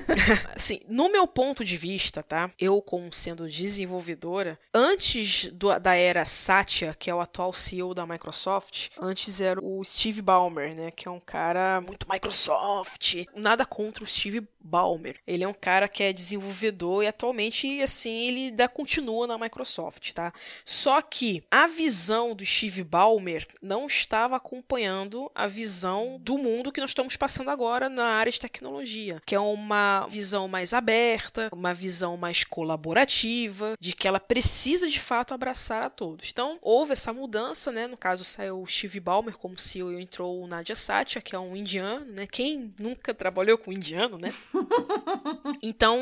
Assim, no meu ponto de vista, tá? Eu, como sendo desenvolvedora, antes do- da era Satya, que é o atual CEO da Microsoft, antes era o Steve Ballmer, né? Que é um cara muito Microsoft. Nada contra o Steve Ballmer. Ele é um cara que é desenvolvedor e atualmente, assim, ele ainda continua na Microsoft, tá? Só que a visão do Steve Ballmer não estava acompanhando a visão do mundo que nós estamos passando agora na área de tecnologia, que é uma visão mais aberta, uma visão mais colaborativa, de que ela precisa de fato abraçar a todos. Então, houve essa mudança, né? No caso, saiu o Steve Ballmer como CEO e entrou o Nadia Satya, que é um indiano, né? Quem nunca trabalhou com indiano, né? então,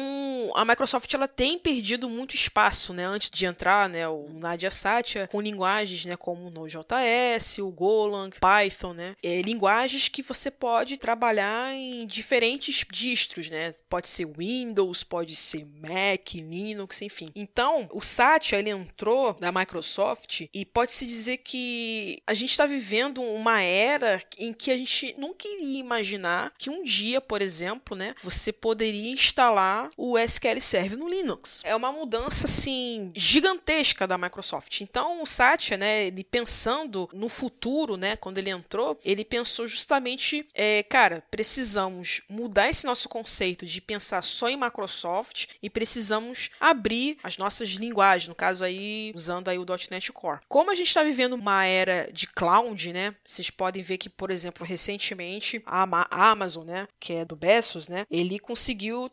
a Microsoft ela tem perdido muito espaço, né? Antes de entrar, né? O Nadia Satya com linguagens, né? Como o Node.js, o Golang, Python, né? É, linguagens que você pode trabalhar em diferentes distros, né? Pode ser Windows, pode ser Mac, Linux, enfim. Então, o Satya ele entrou na Microsoft e pode-se dizer que a gente está vivendo uma era em que a gente nunca iria imaginar que um dia, por exemplo, né, você poderia instalar o SQL Server no Linux. É uma mudança assim gigantesca da Microsoft. Então, o Satya, né, ele pensando no futuro, né, quando ele entrou, ele pensou justamente, é, cara, precisamos mudar esse nosso conceito de pensar só em Microsoft e precisamos abrir as nossas linguagens, no caso aí usando aí o .NET Core. Como a gente está vivendo uma era de cloud, né? Vocês podem ver que, por exemplo, recentemente a Amazon, né, que é do Bezos, né, ele conseguiu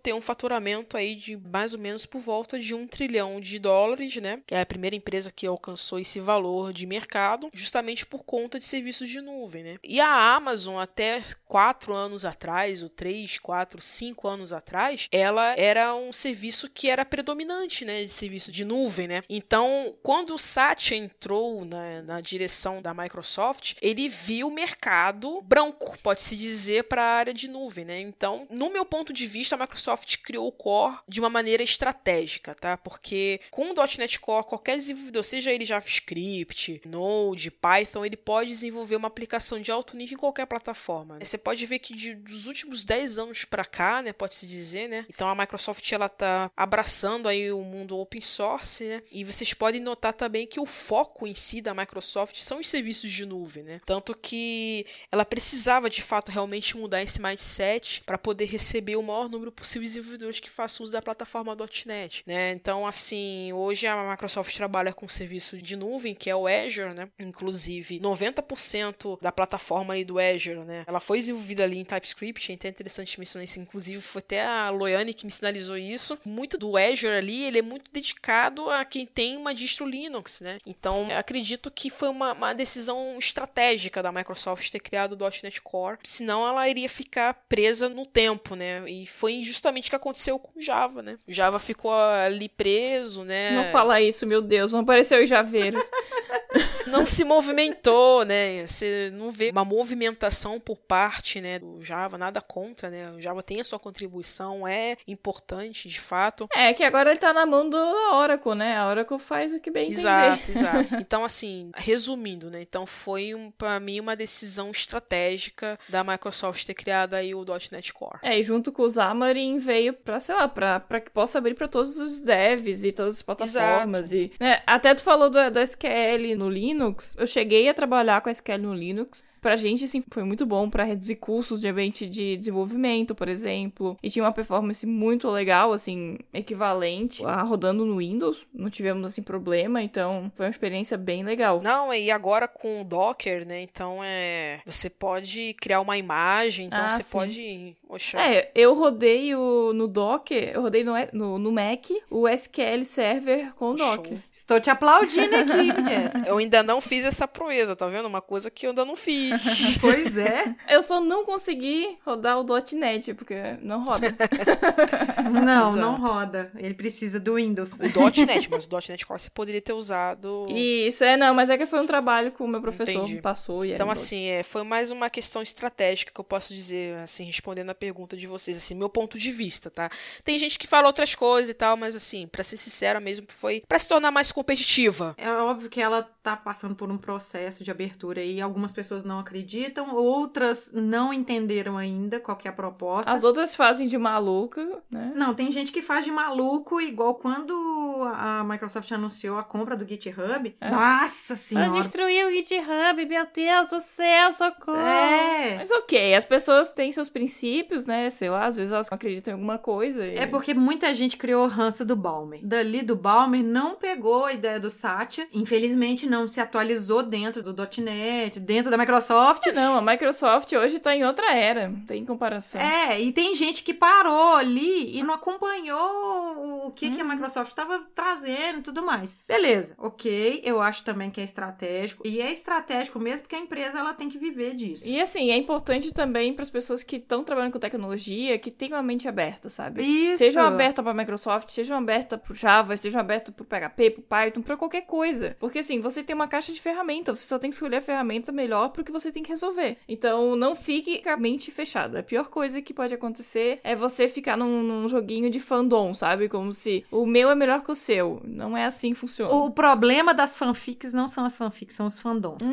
ter um faturamento aí de mais ou menos por volta de um trilhão de dólares, né? Que é a primeira empresa que alcançou esse valor de mercado, justamente por conta de serviços de nuvem, né? E a Amazon até quatro anos atrás, ou três, quatro, cinco anos atrás, ela era um serviço que era predominante, né, de serviço de nuvem, né? Então, quando o Satya entrou na, na direção da Microsoft, ele viu o mercado branco, pode-se dizer, para a área de nuvem, né? Então, no meu ponto de vista, a Microsoft criou o Core de uma maneira estratégica, tá? Porque com o .NET Core, qualquer desenvolvedor, seja ele JavaScript, Node, Python, ele pode desenvolver uma aplicação de alto nível em qualquer plataforma. Você pode ver que de, dos últimos 10 anos para cá, né, pode-se dizer, né? Então a Microsoft ela tá abraçando aí o mundo open source, né? E vocês podem notar também que o foco em si da Microsoft são os serviços de nuvem, né? Tanto que ela precisava de fato realmente mudar esse mindset para poder receber o maior número possível de desenvolvedores que façam uso da plataforma .NET, né? Então, assim, hoje a Microsoft trabalha com serviço de nuvem, que é o Azure, né? Inclusive, 90% da plataforma aí do Azure, né? Ela foi desenvolvida ali em TypeScript, é até interessante mencionar isso, inclusive foi até a Loiane que me sinalizou isso. Muito do Azure ali, ele é muito dedicado a quem tem uma distro Linux, né? Então, acredito que foi uma, uma decisão estratégica da Microsoft ter criado o .NET Core, senão ela iria ficar presa no tempo, né? E foi justamente o que aconteceu com o Java, né? O Java ficou ali preso, né? Não fala isso, meu Deus, não apareceu os javeiros. não se movimentou, né? Você não vê uma movimentação por parte, né, do Java, nada contra, né? O Java tem a sua contribuição, é importante, de fato. É que agora ele tá na mão da Oracle, né? A Oracle faz o que bem exato, entender. Exato, Então, assim, resumindo, né? Então, foi, um, para mim, uma decisão estratégica da Microsoft ter criado aí o .NET Core. É, e junto com o Xamarin veio pra, sei lá, pra, pra que possa abrir pra todos os devs e todas as plataformas. Exato. E, né? Até tu falou do, do SQL no Linux. Eu cheguei a trabalhar com SQL no Linux. Pra gente, assim, foi muito bom para reduzir custos de ambiente de desenvolvimento, por exemplo. E tinha uma performance muito legal, assim, equivalente a rodando no Windows. Não tivemos, assim, problema, então foi uma experiência bem legal. Não, e agora com o Docker, né? Então é. Você pode criar uma imagem, então Ah, você sim. pode. Oxa. É, eu rodei o, no Docker, eu rodei no, no, no Mac o SQL Server com o Show. Docker. Estou te aplaudindo aqui, Jess. Eu ainda não fiz essa proeza, tá vendo? Uma coisa que eu ainda não fiz. Pois é. Eu só não consegui rodar o .NET, porque não roda. Não, Exato. não roda. Ele precisa do Windows. O .NET, mas o .NET Core você poderia ter usado. Isso, é, não, mas é que foi um trabalho que o meu professor Entendi. me passou. E Então, assim, é, foi mais uma questão estratégica que eu posso dizer, assim, respondendo a pergunta de vocês, assim, meu ponto de vista, tá? Tem gente que fala outras coisas e tal, mas, assim, pra ser sincera mesmo, foi pra se tornar mais competitiva. É óbvio que ela tá passando por um processo de abertura e algumas pessoas não acreditam, outras não entenderam ainda qual que é a proposta. As outras fazem de maluca, né? Não, tem gente que faz de maluco, igual quando a Microsoft anunciou a compra do GitHub. É. Nossa Pra senhora! destruir o GitHub, meu Deus do céu, socorro! É. Mas ok, as pessoas têm seus princípios princípios, né? Sei lá, às vezes elas não acreditam em alguma coisa. e- É porque muita gente criou o ranço do Balmer. Dali do Balmer não pegou a ideia do Satya. Infelizmente não se atualizou dentro do .NET, dentro da Microsoft. Não, a Microsoft hoje tá em outra era, tem comparação. É, e tem gente que parou ali e não acompanhou o que, que a Microsoft estava trazendo e tudo mais. Beleza, ok, eu acho também que é estratégico. E é estratégico mesmo porque a empresa ela tem que viver disso. E assim, é importante também para as pessoas que estão trabalhando com tecnologia que tenham a mente aberta, sabe? Isso. Sejam abertas para Microsoft, sejam abertas pro Java, sejam abertas pro PHP, pro Python, pra qualquer coisa. Porque assim, você tem uma caixa de ferramentas, você só tem que escolher a ferramenta melhor pro que você tem que resolver. Então, não fique com a mente fechada. A pior coisa que pode acontecer é você ficar num, num joguinho de fandom, sabe? Como se o meu é melhor que o seu. Não é assim que funciona. O problema das fanfics não são as fanfics, são os fandoms.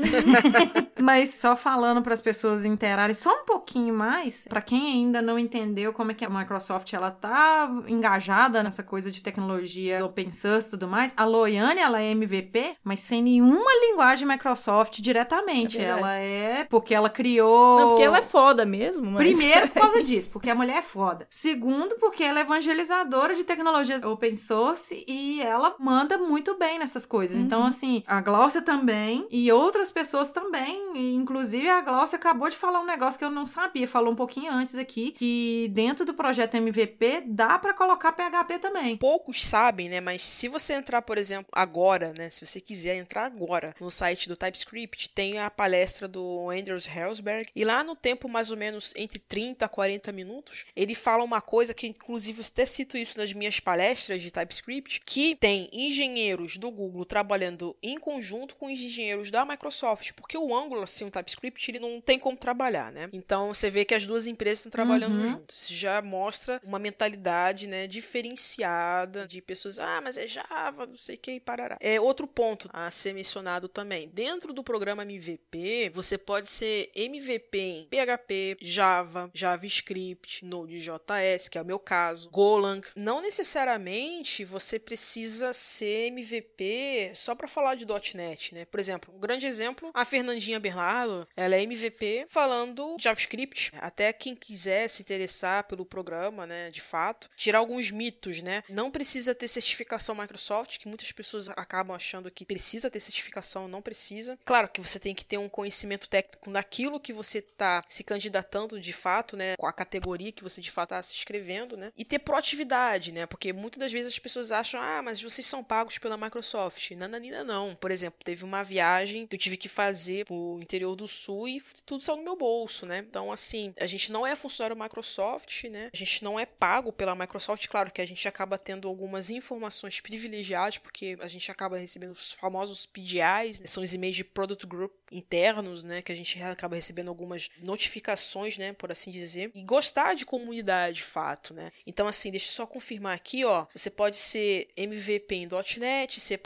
Mas só falando para as pessoas interarem só um pouquinho mais, para quem ainda não entendeu como é que a Microsoft ela tá engajada nessa coisa de tecnologia open source e tudo mais, a Loiane ela é MVP, mas sem nenhuma linguagem Microsoft diretamente. É ela é porque ela criou Não, porque ela é foda mesmo, mas... Primeiro, por causa disso, porque a mulher é foda. Segundo, porque ela é evangelizadora de tecnologias open source e ela manda muito bem nessas coisas. Então, assim, a Glaucia também e outras pessoas também. Inclusive, a Glaucia acabou de falar um negócio que eu não sabia, falou um pouquinho antes aqui, que dentro do projeto MVP dá pra colocar PHP também. Poucos sabem, né? Mas se você entrar, por exemplo, agora, né? Se você quiser entrar agora no site do TypeScript, tem a palestra do Andrews Helsberg. E lá no tempo, mais ou menos entre 30 a 40 minutos, ele fala uma coisa que, inclusive, eu até cito isso nas minhas palestras de TypeScript, que tem engenheiros do Google trabalhando em conjunto com engenheiros da Microsoft. Porque o Angular, assim, o TypeScript, ele não tem como trabalhar, né? Então, você vê que as duas empresas estão trabalhando Uhum. juntas. Já mostra uma mentalidade, né, diferenciada de pessoas, ah, mas é Java, não sei o que, e parará. É outro ponto a ser mencionado também. Dentro do programa MVP, você pode ser MVP em PHP, Java, JavaScript, Node.js, que é o meu caso, Golang. Não necessariamente você precisa ser MVP só para falar de .NET, né? Por exemplo, um grande exemplo, a Fernandinha Bernardo, ela é MVP falando JavaScript. Até quem quiser se interessar pelo programa, né, de fato, tirar alguns mitos, né? Não precisa ter certificação Microsoft, que muitas pessoas acabam achando que precisa ter certificação, não precisa. Claro que você tem que ter um conhecimento técnico naquilo que você está se candidatando de fato, né, com a categoria que você de fato está se inscrevendo, né? E ter proatividade, né? Porque muitas das vezes as pessoas acham, ah, mas vocês são pagos pela Microsoft. Nananina não. Por exemplo, teve uma viagem que eu tive que fazer pro interior do sul e tudo saiu no meu bolso, né? Então, assim, a gente não é funcionário Microsoft, né? A gente não é pago pela Microsoft. Claro que a gente acaba tendo algumas informações privilegiadas, porque a gente acaba recebendo os famosos PDIs, né? são os e-mails de Product Group internos, né? Que a gente acaba recebendo algumas notificações, né? Por assim dizer. E gostar de comunidade, de fato, né? Então, assim, deixa eu só confirmar aqui, ó. Você pode ser MVP em .NET, C++,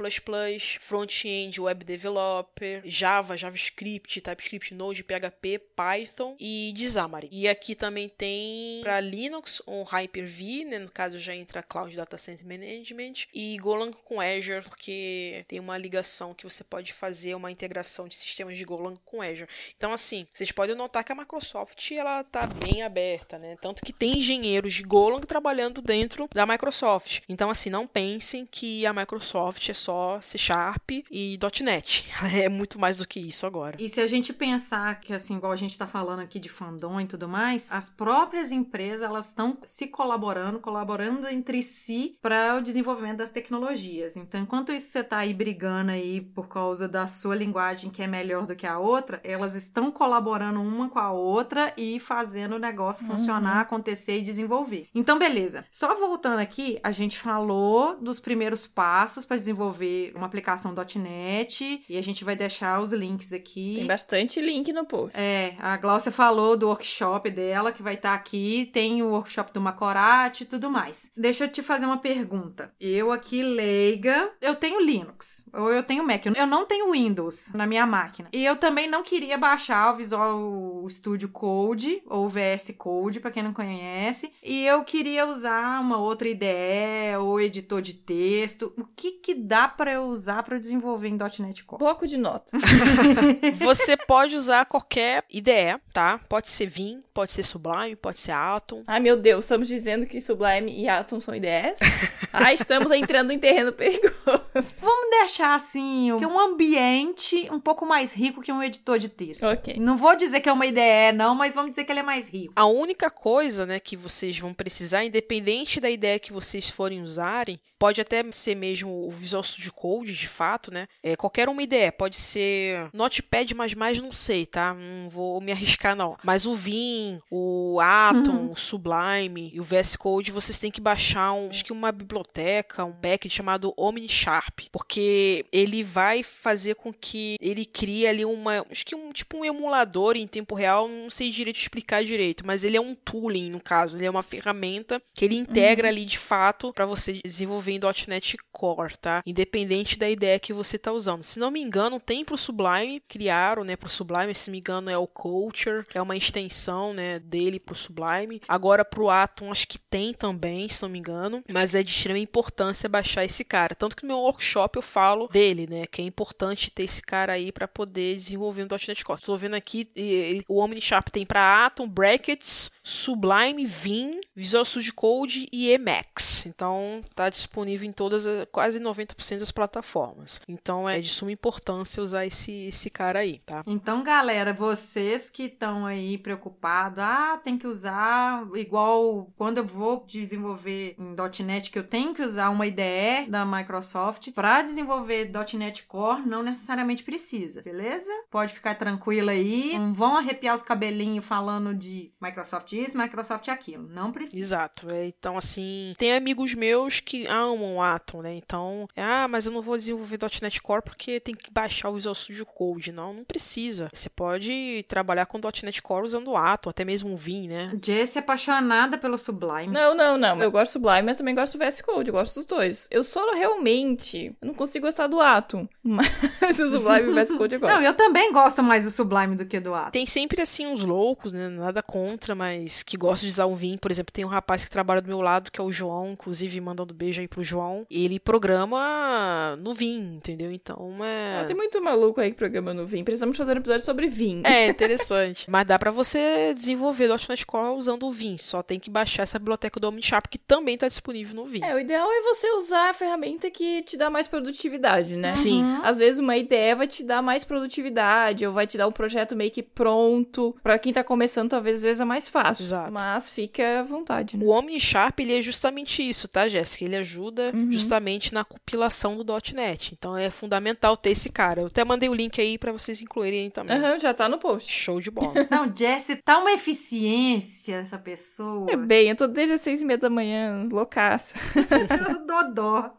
front-end, web developer, Java, JavaScript, TypeScript, Node, PHP, Python e Xamarin. E aqui também tem para Linux um Hyper-V, né? No caso já entra Cloud Data Center Management e Golang com Azure, porque tem uma ligação que você pode fazer uma integração de sistemas de Golang com Azure. Então assim, vocês podem notar que a Microsoft ela tá bem aberta, né? Tanto que tem engenheiros de Golang trabalhando dentro da Microsoft. Então assim, não pensem que a Microsoft é só C Sharp e .NET. É muito mais do que isso agora. E se a gente pensar que, assim, igual a gente tá falando aqui de fandom e tudo mais, as próprias empresas, elas estão se colaborando, colaborando entre si para o desenvolvimento das tecnologias. Então, enquanto isso você tá aí brigando aí por causa da sua linguagem que é melhor do que a outra, elas estão colaborando uma com a outra e fazendo o negócio funcionar, acontecer e desenvolver. Então, beleza. Só voltando aqui, a gente falou dos primeiros passos para desenvolver uma aplicação .NET e a gente vai deixar os links aqui. Tem bastante link no post. É, a Glaucia falou do workshop dela, que vai estar aqui, tem o workshop do Macorati e tudo mais. Deixa eu te fazer uma pergunta. Eu aqui, leiga, eu tenho Linux, ou eu tenho Mac, eu não tenho Windows na minha máquina. E eu também não queria baixar o Visual Studio Code, ou VS Code, pra quem não conhece. E eu queria usar uma outra IDE, ou editor de texto. O que que dá pra eu usar pra eu desenvolver em .NET Core? Bloco de nota. Você pode usar qualquer IDE, tá? Pode ser Vim, pode ser Sublime, pode ser Atom. Ai, meu Deus, estamos dizendo que Sublime e Atom são ideias? ah, estamos entrando em terreno perigoso. Vamos deixar assim, que um ambiente um pouco mais rico que um editor de texto. Ok. Não vou dizer que é uma IDE, não, mas vamos dizer que ele é mais rico. A única coisa, né, que vocês vão precisar, independente da ideia que vocês forem usarem, pode até ser mesmo o Visual Studio Code, de fato, né? É, qualquer uma ideia, pode ser Notepad, mas mais não sei, tá? Não vou me arriscar não. Mas o Vim, o Atom, o Sublime e o VS Code, vocês têm que baixar um, acho que uma biblioteca, um package chamado OmniSharp, porque ele vai fazer com que ele crie ali uma, acho que um tipo um emulador em tempo real, não sei direito explicar direito, mas ele é um tooling no caso, ele é uma ferramenta que ele integra ali de fato para você desenvolver em .NET Core, tá? Independente da ideia que você tá usando. Se não me engano, tem pro Sublime, criaram, né, pro Sublime, se me engano é o Culture, é uma extensão, né, dele pro Sublime. Agora pro Atom acho que tem também, se não me engano, mas é de extrema importância baixar esse cara. Tanto que no meu workshop eu falo dele, né, que é importante ter esse cara aí para poder desenvolver no .NET Core. Tô vendo aqui, e- o OmniSharp tem para Atom, Brackets, Sublime, Vim, Visual Studio Code e Emacs. Então tá disponível em todas, as- quase 90% das plataformas. Então é de suma importância usar esse, esse cara aí, tá? Então, galera, vocês que estão aí preocupados, ah, tem que usar igual quando eu vou desenvolver em .NET que eu tenho que usar uma IDE da Microsoft para desenvolver .NET Core, não necessariamente precisa, beleza? Pode ficar tranquila aí, não vão arrepiar os cabelinhos falando de Microsoft isso, Microsoft aquilo, não precisa. Exato. É, então, assim, tem amigos meus que amam o Atom, né? Então, ah, mas eu não vou desenvolver .NET Core porque tem que baixar o Visual Studio Code. Não, não precisa. Você pode trabalhar com .NET Core usando o Atom, até mesmo o Vim, né? Jess é apaixonada pelo Sublime. Não, não, não. Eu gosto do Sublime, mas também gosto do VS Code. Eu gosto dos dois. Eu só realmente. Eu não consigo gostar do Atom. Mas o Sublime e o VS Code eu gosto. Não, eu também gosto mais do Sublime do que do Atom. Tem sempre, assim, uns loucos, né? Nada contra, mas que gostam de usar o Vim. Por exemplo, tem um rapaz que trabalha do meu lado, que é o João, inclusive mandando beijo aí pro João. Ele programa no Vim, entendeu? Então, é... Ah, tem muito maluco aí que programa no Vim. Precisamos fazer um episódio sobre Vim. É, interessante. Mas dá pra você desenvolver .NET Core usando o Vim. Só tem que baixar essa biblioteca do OmniSharp, que também tá disponível no Vim. É, o ideal é você usar a ferramenta que te dá mais produtividade, né? Sim. Às vezes uma ideia vai te dar mais produtividade, ou vai te dar um projeto meio que pronto. Pra quem tá começando, talvez às vezes é mais fácil. Exato. Mas fica à vontade, né? O OmniSharp, ele é justamente isso, tá, Jéssica? Ele ajuda justamente na compilação do .NET. Então é fundamental ter esse cara. Eu até mandei o link aí pra vocês incluírem também. Aham, já tá no post. Show de bola. Não, Jess, tá uma eficiência essa pessoa. É bem, eu tô desde as seis e meia da manhã, loucaça. Dodó.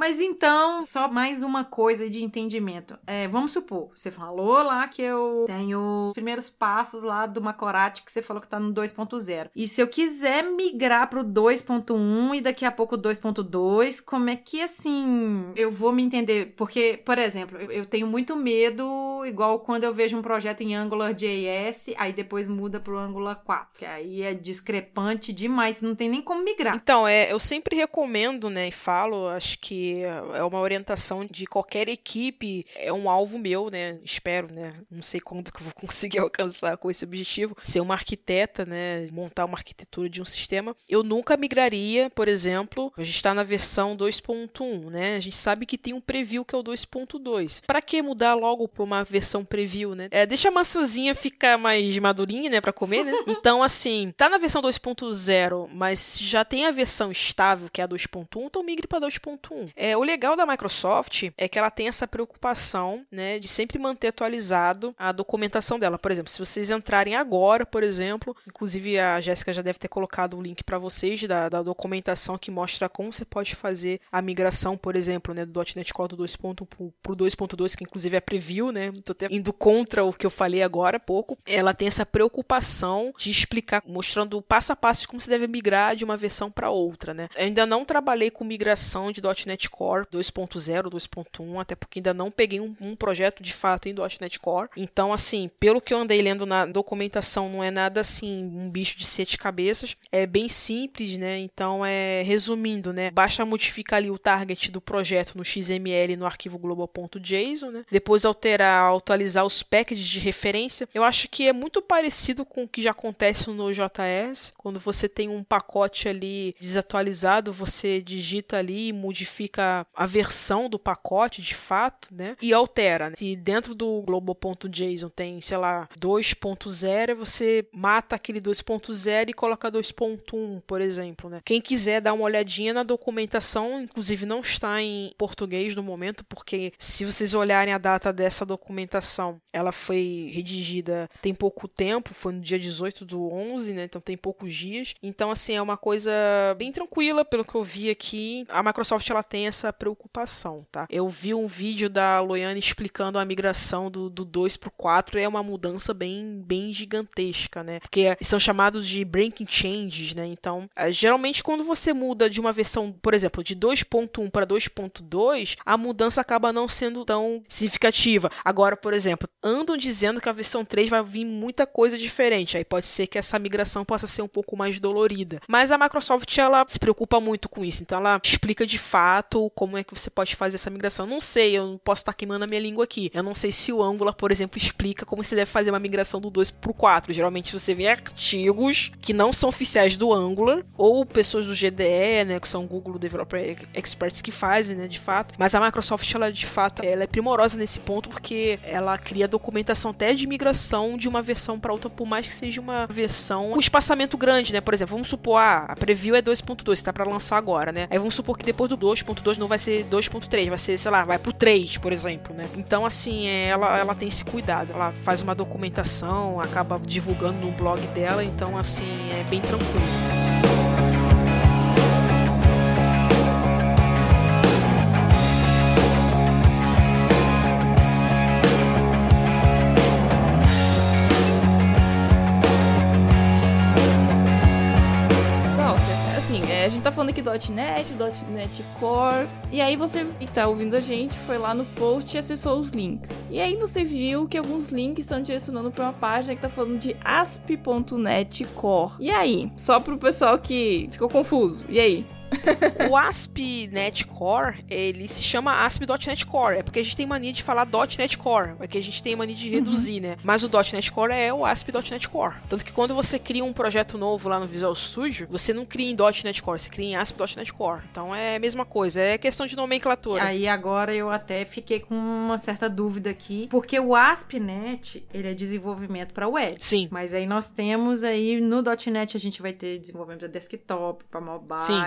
Mas então, só mais uma coisa de entendimento. É, vamos supor, você falou lá que eu tenho os primeiros passos lá do Macorati que você falou que tá no 2.0. E se eu quiser migrar pro 2.1 e daqui a pouco 2.2, como é que assim eu vou me entender? Porque, por exemplo, eu- eu tenho muito medo, igual quando eu vejo um projeto em Angular JS, aí depois muda pro Angular 4, que aí é discrepante demais, não tem nem como migrar. Então, é, eu sempre recomendo, né, e falo, acho que é uma orientação de qualquer equipe, é um alvo meu, né, espero, né, não sei quando que eu vou conseguir alcançar com esse objetivo, ser uma arquiteta, né, montar uma arquitetura de um sistema. Eu nunca migraria, por exemplo, a gente está na versão 2.1, né, a gente sabe que tem um preview que é o 2.2. Para que mudar logo para uma versão preview, né? É, deixa a maçãzinha ficar mais madurinha, né, para comer, né? Então, assim, tá na versão 2.0, mas já tem a versão estável, que é a 2.1, então migre para 2.1. É, o legal da Microsoft é que ela tem essa preocupação, né, de sempre manter atualizado a documentação dela. Por exemplo, se vocês entrarem agora, por exemplo, inclusive a Jéssica já deve ter colocado o link para vocês da, da documentação que mostra como você pode fazer a migração, por exemplo, né, do .NET Core do 2.1 pro 2.2, que inclusive é preview, né, tô até indo contra o que eu falei agora há pouco. Ela tem essa preocupação de explicar, mostrando passo a passo como se deve migrar de uma versão para outra, né? Eu ainda não trabalhei com migração de .NET Core 2.0, 2.1, até porque ainda não peguei um, um projeto de fato em .NET Core. Então, assim, pelo que eu andei lendo na documentação, não é nada assim um bicho de sete cabeças. É bem simples, né? Então, é resumindo, né? Basta modificar ali o target do projeto no XML no arquivo global.json, né? Depois alterar, atualizar os packages de referência. Eu acho que é muito parecido com o que já acontece no JS, quando você tem um pacote ali desatualizado, você digita ali e modifica a versão do pacote de fato, né? E altera. Né? Se dentro do global.json tem, sei lá, 2.0, você mata aquele 2.0 e coloca 2.1, por exemplo, né? Quem quiser dar uma olhadinha na documentação, inclusive não está em português no momento, porque se vocês olharem a data dessa documentação, ela foi redigida tem pouco tempo, foi no dia 18 do 11, né? Então tem poucos dias. Então, assim, é uma coisa bem tranquila, pelo que eu vi aqui. A Microsoft, ela tem essa preocupação, tá? Eu vi um vídeo da Loiane explicando a migração do, do 2 pro 4, é uma mudança bem, bem gigantesca, né? Porque são chamados de breaking changes, né? Então, é, geralmente quando você muda de uma versão, por exemplo, de 2.1 para 2.2, a mudança acaba não sendo tão significativa. Agora, por exemplo, andam dizendo que a versão 3 vai vir muita coisa diferente. Aí pode ser que essa migração possa ser um pouco mais dolorida. Mas a Microsoft ela se preocupa muito com isso. Então ela explica de fato como é que você pode fazer essa migração. Não sei, eu não posso estar queimando a minha língua aqui. Eu não sei se o Angular, por exemplo, explica como você deve fazer uma migração do 2 pro 4. Geralmente você vê artigos que não são oficiais do Angular ou pessoas do GDE, né, que são Google Developer Experts que fazem, né, de fato. Mas a Microsoft ela de fato, ela é primorosa nesse ponto porque ela cria documentação até de migração de uma versão para outra, por mais que seja uma versão com espaçamento grande, né? Por exemplo, vamos supor, ah, a preview é 2.2, tá para lançar agora, né? Aí vamos supor que depois do 2.2 não vai ser 2.3, vai ser, sei lá, vai pro 3, por exemplo, né? Então, assim, é, ela, ela tem esse cuidado. Ela faz uma documentação, acaba divulgando no blog dela, então, assim, é bem tranquilo. Gente tá falando aqui .NET, .NET Core, e aí você que tá ouvindo a gente foi lá no post e acessou os links. E aí você viu que alguns links estão direcionando para uma página que tá falando de ASP.NET Core. E aí? Só pro pessoal que ficou confuso. E aí? o ASP.NET Core, ele se chama ASP.NET Core. É porque a gente tem mania de falar .NET Core. É que a gente tem mania de reduzir, uhum. né? Mas o .NET Core é o ASP.NET Core. Tanto que quando você cria um projeto novo lá no Visual Studio, você não cria em .NET Core, você cria em ASP.NET Core. Então é a mesma coisa, é questão de nomenclatura. Aí agora eu até fiquei com uma certa dúvida aqui, porque o ASP.NET, ele é desenvolvimento para web. Sim. Mas aí nós temos aí no .NET a gente vai ter desenvolvimento para desktop, para mobile, Sim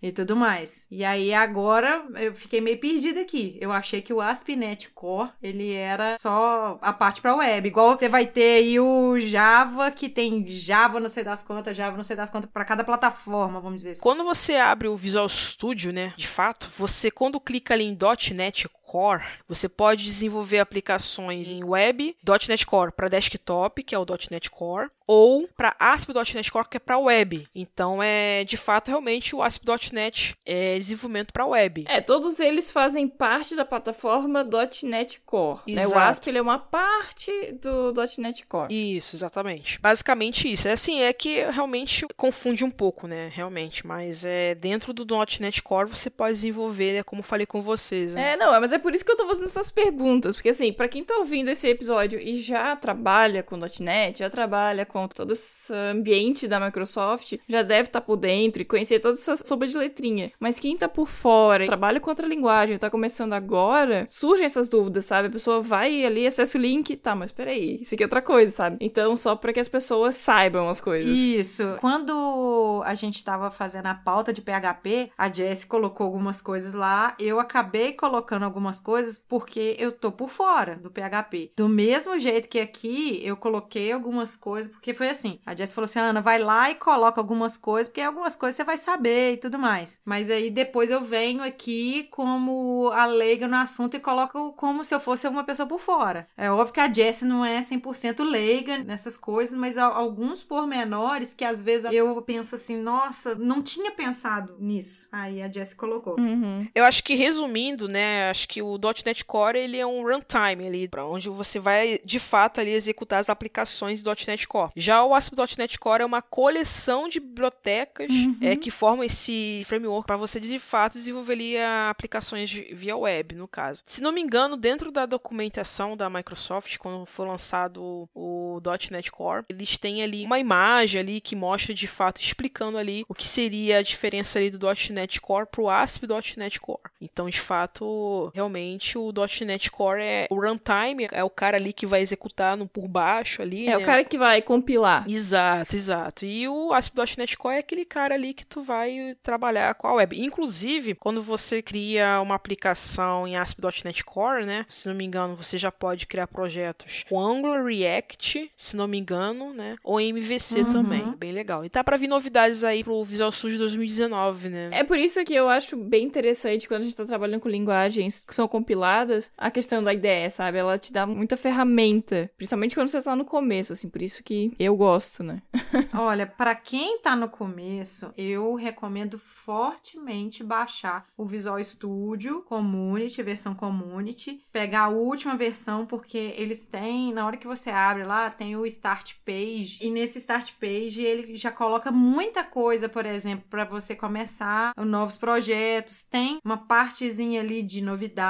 e tudo mais. E aí agora eu fiquei meio perdida aqui. Eu achei que o ASP.NET Core, ele era só a parte para web. Igual você vai ter aí o Java, que tem Java não sei das quantas, Java não sei das quantas para cada plataforma, vamos dizer assim. Quando você abre o Visual Studio, né, de fato, você quando clica ali em .NET Core, você pode desenvolver aplicações em web, .NET Core para desktop, que é o .NET Core, ou para ASP.NET Core, que é para web. Então, é de fato realmente o ASP.NET é desenvolvimento para web. É, todos eles fazem parte da plataforma .NET Core. Né? O ASP é uma parte do .NET Core. Isso, exatamente. Basicamente isso. É assim, é que realmente confunde um pouco, né? Realmente. Mas é dentro do .NET Core você pode desenvolver, né? Como falei com vocês. Né? É, não, mas é por isso que eu tô fazendo essas perguntas. Porque assim, para quem tá ouvindo esse episódio e já trabalha com .NET, já trabalha com todo esse ambiente da Microsoft, já deve estar tá por dentro e conhecer toda essa sopa de letrinha. Mas quem tá por fora, trabalha com outra linguagem, tá começando agora, surgem essas dúvidas, sabe? A pessoa vai ali, acessa o link, tá, mas peraí, isso aqui é outra coisa, sabe? Então, só para que as pessoas saibam as coisas. Isso. Quando a gente tava fazendo a pauta de PHP, a Jess colocou algumas coisas lá, eu acabei colocando algumas algumas coisas porque eu tô por fora do PHP. Do mesmo jeito que aqui eu coloquei algumas coisas, porque foi assim: a Jess falou assim, Ana, vai lá e coloca algumas coisas, porque algumas coisas você vai saber e tudo mais. Mas aí depois eu venho aqui como a leiga no assunto e coloco como se eu fosse uma pessoa por fora. É óbvio que a Jess não é 100% leiga nessas coisas, mas alguns pormenores que às vezes eu penso assim, nossa, não tinha pensado nisso. Aí a Jess colocou. Uhum. Eu acho que resumindo, né, acho que o .NET Core ele é um runtime ali, para onde você vai de fato ali executar as aplicações do .NET Core. Já o ASP.NET Core é uma coleção de bibliotecas é, que formam esse framework para você de fato desenvolver ali aplicações via web, no caso. Se não me engano, dentro da documentação da Microsoft, quando foi lançado o .NET Core, eles têm ali uma imagem ali que mostra de fato explicando ali o que seria a diferença ali do .NET Core pro ASP.NET Core. Então, de fato, realmente o .NET Core é o runtime, é o cara ali que vai executar no por baixo ali, É né? o cara que vai compilar. Exato, exato. E o ASP.NET Core é aquele cara ali que tu vai trabalhar com a web. Inclusive, quando você cria uma aplicação em ASP.NET Core, né? Se não me engano, você já pode criar projetos com Angular, React, se não me engano, né? Ou MVC Uhum. também. Bem legal. E tá pra vir novidades aí pro Visual Studio 2019, né? É por isso que eu acho bem interessante quando a gente tá trabalhando com linguagens são compiladas, a questão da IDE, sabe? Ela te dá muita ferramenta, principalmente quando você tá no começo, assim, por isso que eu gosto, né? Olha, pra quem tá no começo, eu recomendo fortemente baixar o Visual Studio Community, versão Community, pegar a última versão, porque eles têm, na hora que você abre lá, tem o Start Page, e nesse Start Page ele já coloca muita coisa, por exemplo, pra você começar novos projetos, tem uma partezinha ali de novidades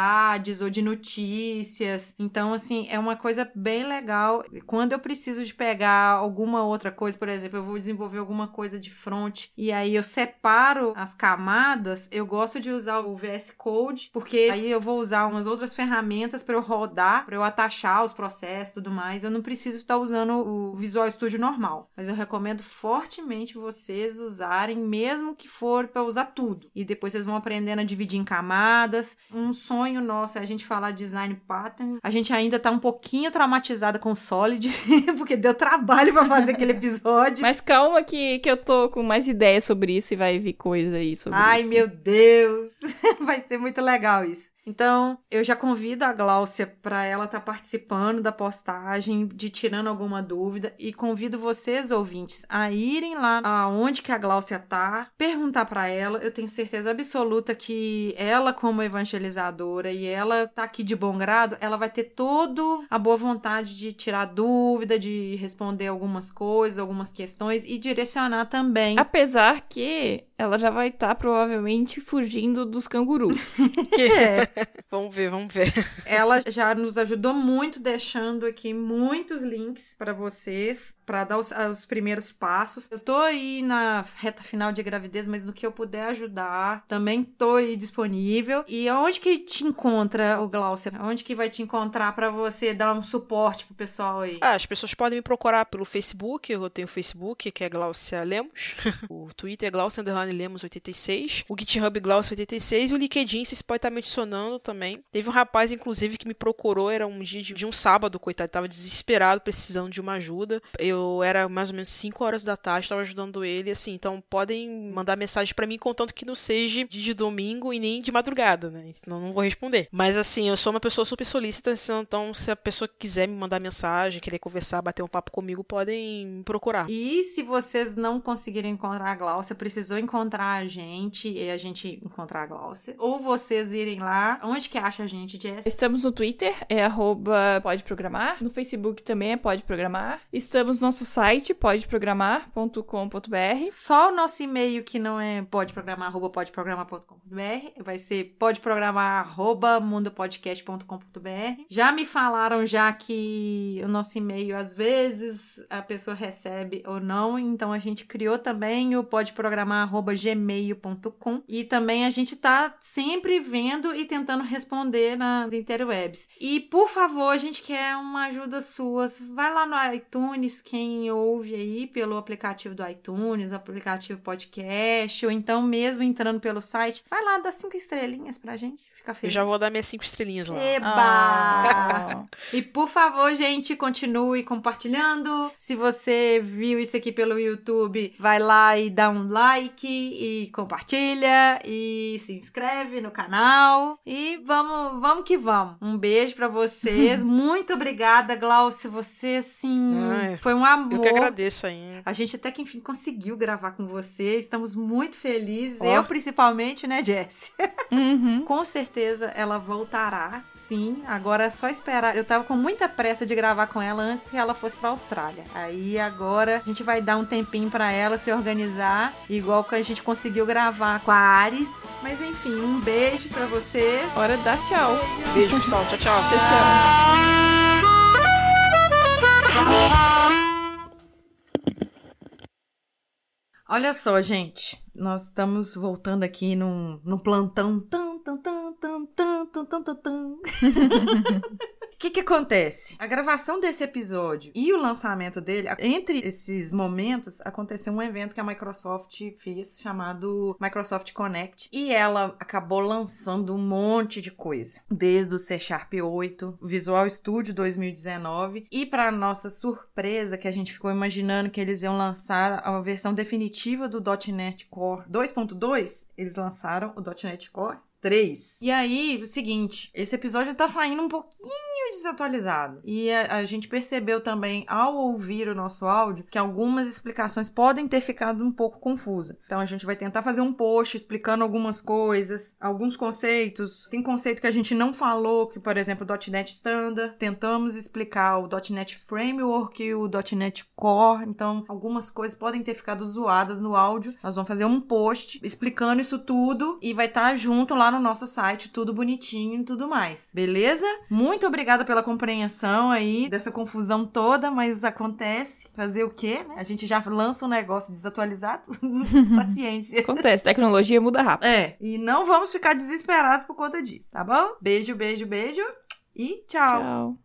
ou de notícias. Então, assim, é uma coisa bem legal. Quando eu preciso de pegar alguma outra coisa, por exemplo, eu vou desenvolver alguma coisa de front e aí eu separo as camadas, eu gosto de usar o VS Code, porque aí eu vou usar umas outras ferramentas para eu rodar, para eu atachar os processos e tudo mais. Eu não preciso estar usando o Visual Studio normal, mas eu recomendo fortemente vocês usarem, mesmo que for para usar tudo. E depois vocês vão aprendendo a dividir em camadas. Um sonho nosso é a gente falar design pattern. A gente ainda tá um pouquinho traumatizada com o Solid, porque deu trabalho para fazer aquele episódio. Mas calma que, que eu tô com mais ideias sobre isso e vai vir coisa aí sobre Ai, isso. meu Deus! Vai ser muito legal isso. Então, eu já convido a Gláucia para ela estar participando da postagem, de tirando alguma dúvida, e convido vocês, ouvintes, a irem lá aonde que a Gláucia tá, perguntar para ela. Eu tenho certeza absoluta que ela, como evangelizadora, e ela tá aqui de bom grado, ela vai ter toda a boa vontade de tirar dúvida, de responder algumas coisas, algumas questões e direcionar também. Apesar que ela já vai estar provavelmente fugindo dos cangurus. Vamos ver, vamos ver. Ela já nos ajudou muito, deixando aqui muitos links para vocês, para dar os, os primeiros passos. Eu tô aí na reta final de gravidez, mas no que eu puder ajudar, também tô aí disponível. E aonde que te encontra, o Glaucia? Onde que vai te encontrar para você dar um suporte pro pessoal aí? Ah, as pessoas podem me procurar pelo Facebook, eu tenho o Facebook, que é Glaucia Lemos. o Twitter é Glaucia Underline Lemos 86. O GitHub Glaucia 86 e o LinkedIn, vocês podem estar me adicionando também. Teve um rapaz, inclusive, que me procurou, era um dia de, de um sábado, coitado, tava desesperado, precisando de uma ajuda. Eu era mais ou menos 5 horas da tarde, tava ajudando ele, assim, então podem mandar mensagem para mim, contanto que não seja de, domingo e nem de madrugada, né? Então não vou responder. Mas assim, eu sou uma pessoa super solícita, então se a pessoa quiser me mandar mensagem, querer conversar, bater um papo comigo, podem me procurar. E se vocês não conseguirem encontrar a Gláucia, precisou encontrar a gente e a gente encontrar a Gláucia, ou vocês irem lá, onde que acha a gente, Jess? Estamos no Twitter, é arroba pode programar. No Facebook também é pode programar. Estamos no nosso site, podeprogramar.com.br. Só o nosso e-mail que não é podeprogramar, arroba podeprogramar.com.br, vai ser podeprogramar, arroba mundopodcast.com.br. Já me falaram já que o nosso e-mail, às vezes, a pessoa recebe ou não, então a gente criou também o podeprogramar, arroba gmail.com e também a gente tá sempre vendo e tentando responder nas interwebs. E por favor, a gente quer uma ajuda sua. Vai lá no iTunes, quem ouve aí pelo aplicativo do iTunes, aplicativo podcast, ou então mesmo entrando pelo site, vai lá dar cinco estrelinhas pra gente. Fica Eu feliz. já vou dar minhas cinco estrelinhas lá. Eba! Ah. E por favor, gente, continue compartilhando. Se você viu isso aqui pelo YouTube, vai lá e dá um like e compartilha e se inscreve no canal. E vamos, vamos que vamos. Um beijo pra vocês. Muito obrigada, Glaucia. Você, assim, Ai, foi um amor. Eu que agradeço aí. A gente até que enfim conseguiu gravar com você. Estamos muito felizes. Ó. Eu, principalmente, né, Jess? Uhum. Com certeza ela voltará, sim. Agora é só esperar. Eu tava com muita pressa de gravar com ela antes que ela fosse pra Austrália. Aí agora a gente vai dar um tempinho pra ela se organizar, igual que a gente conseguiu gravar com a Ares. Mas enfim, um beijo pra vocês. Hora de dar tchau. Beijo, pessoal. Tchau, tchau. Tchau, tchau. Olha só, gente nós estamos voltando aqui num, num plantão. Tan, tan, tan, tan, tan, tan, tan, tan. O que que acontece? A gravação desse episódio e o lançamento dele, entre esses momentos, aconteceu um evento que a Microsoft fez chamado Microsoft Connect e ela acabou lançando um monte de coisa, desde o C Sharp 8, Visual Studio 2019 e para nossa surpresa que a gente ficou imaginando que eles iam lançar a versão definitiva do .NET Core 2.2, eles lançaram o .NET Core 3. E aí, o seguinte, esse episódio tá saindo um pouquinho desatualizado. E a, a gente percebeu também, ao ouvir o nosso áudio, que algumas explicações podem ter ficado um pouco confusas. Então a gente vai tentar fazer um post explicando algumas coisas, alguns conceitos. Tem conceito que a gente não falou, que, por exemplo, o .NET Standard. Tentamos explicar o .NET Framework e o .NET Core. Então, algumas coisas podem ter ficado zoadas no áudio. Nós vamos fazer um post explicando isso tudo e vai estar junto lá no nosso site, tudo bonitinho e tudo mais. Beleza? Muito obrigada pela compreensão aí dessa confusão toda, mas acontece. Fazer o quê, né? A gente já lança um negócio desatualizado. Paciência. Acontece, tecnologia muda rápido. É, e não vamos ficar desesperados por conta disso, tá bom? Beijo, beijo, beijo e tchau. Tchau.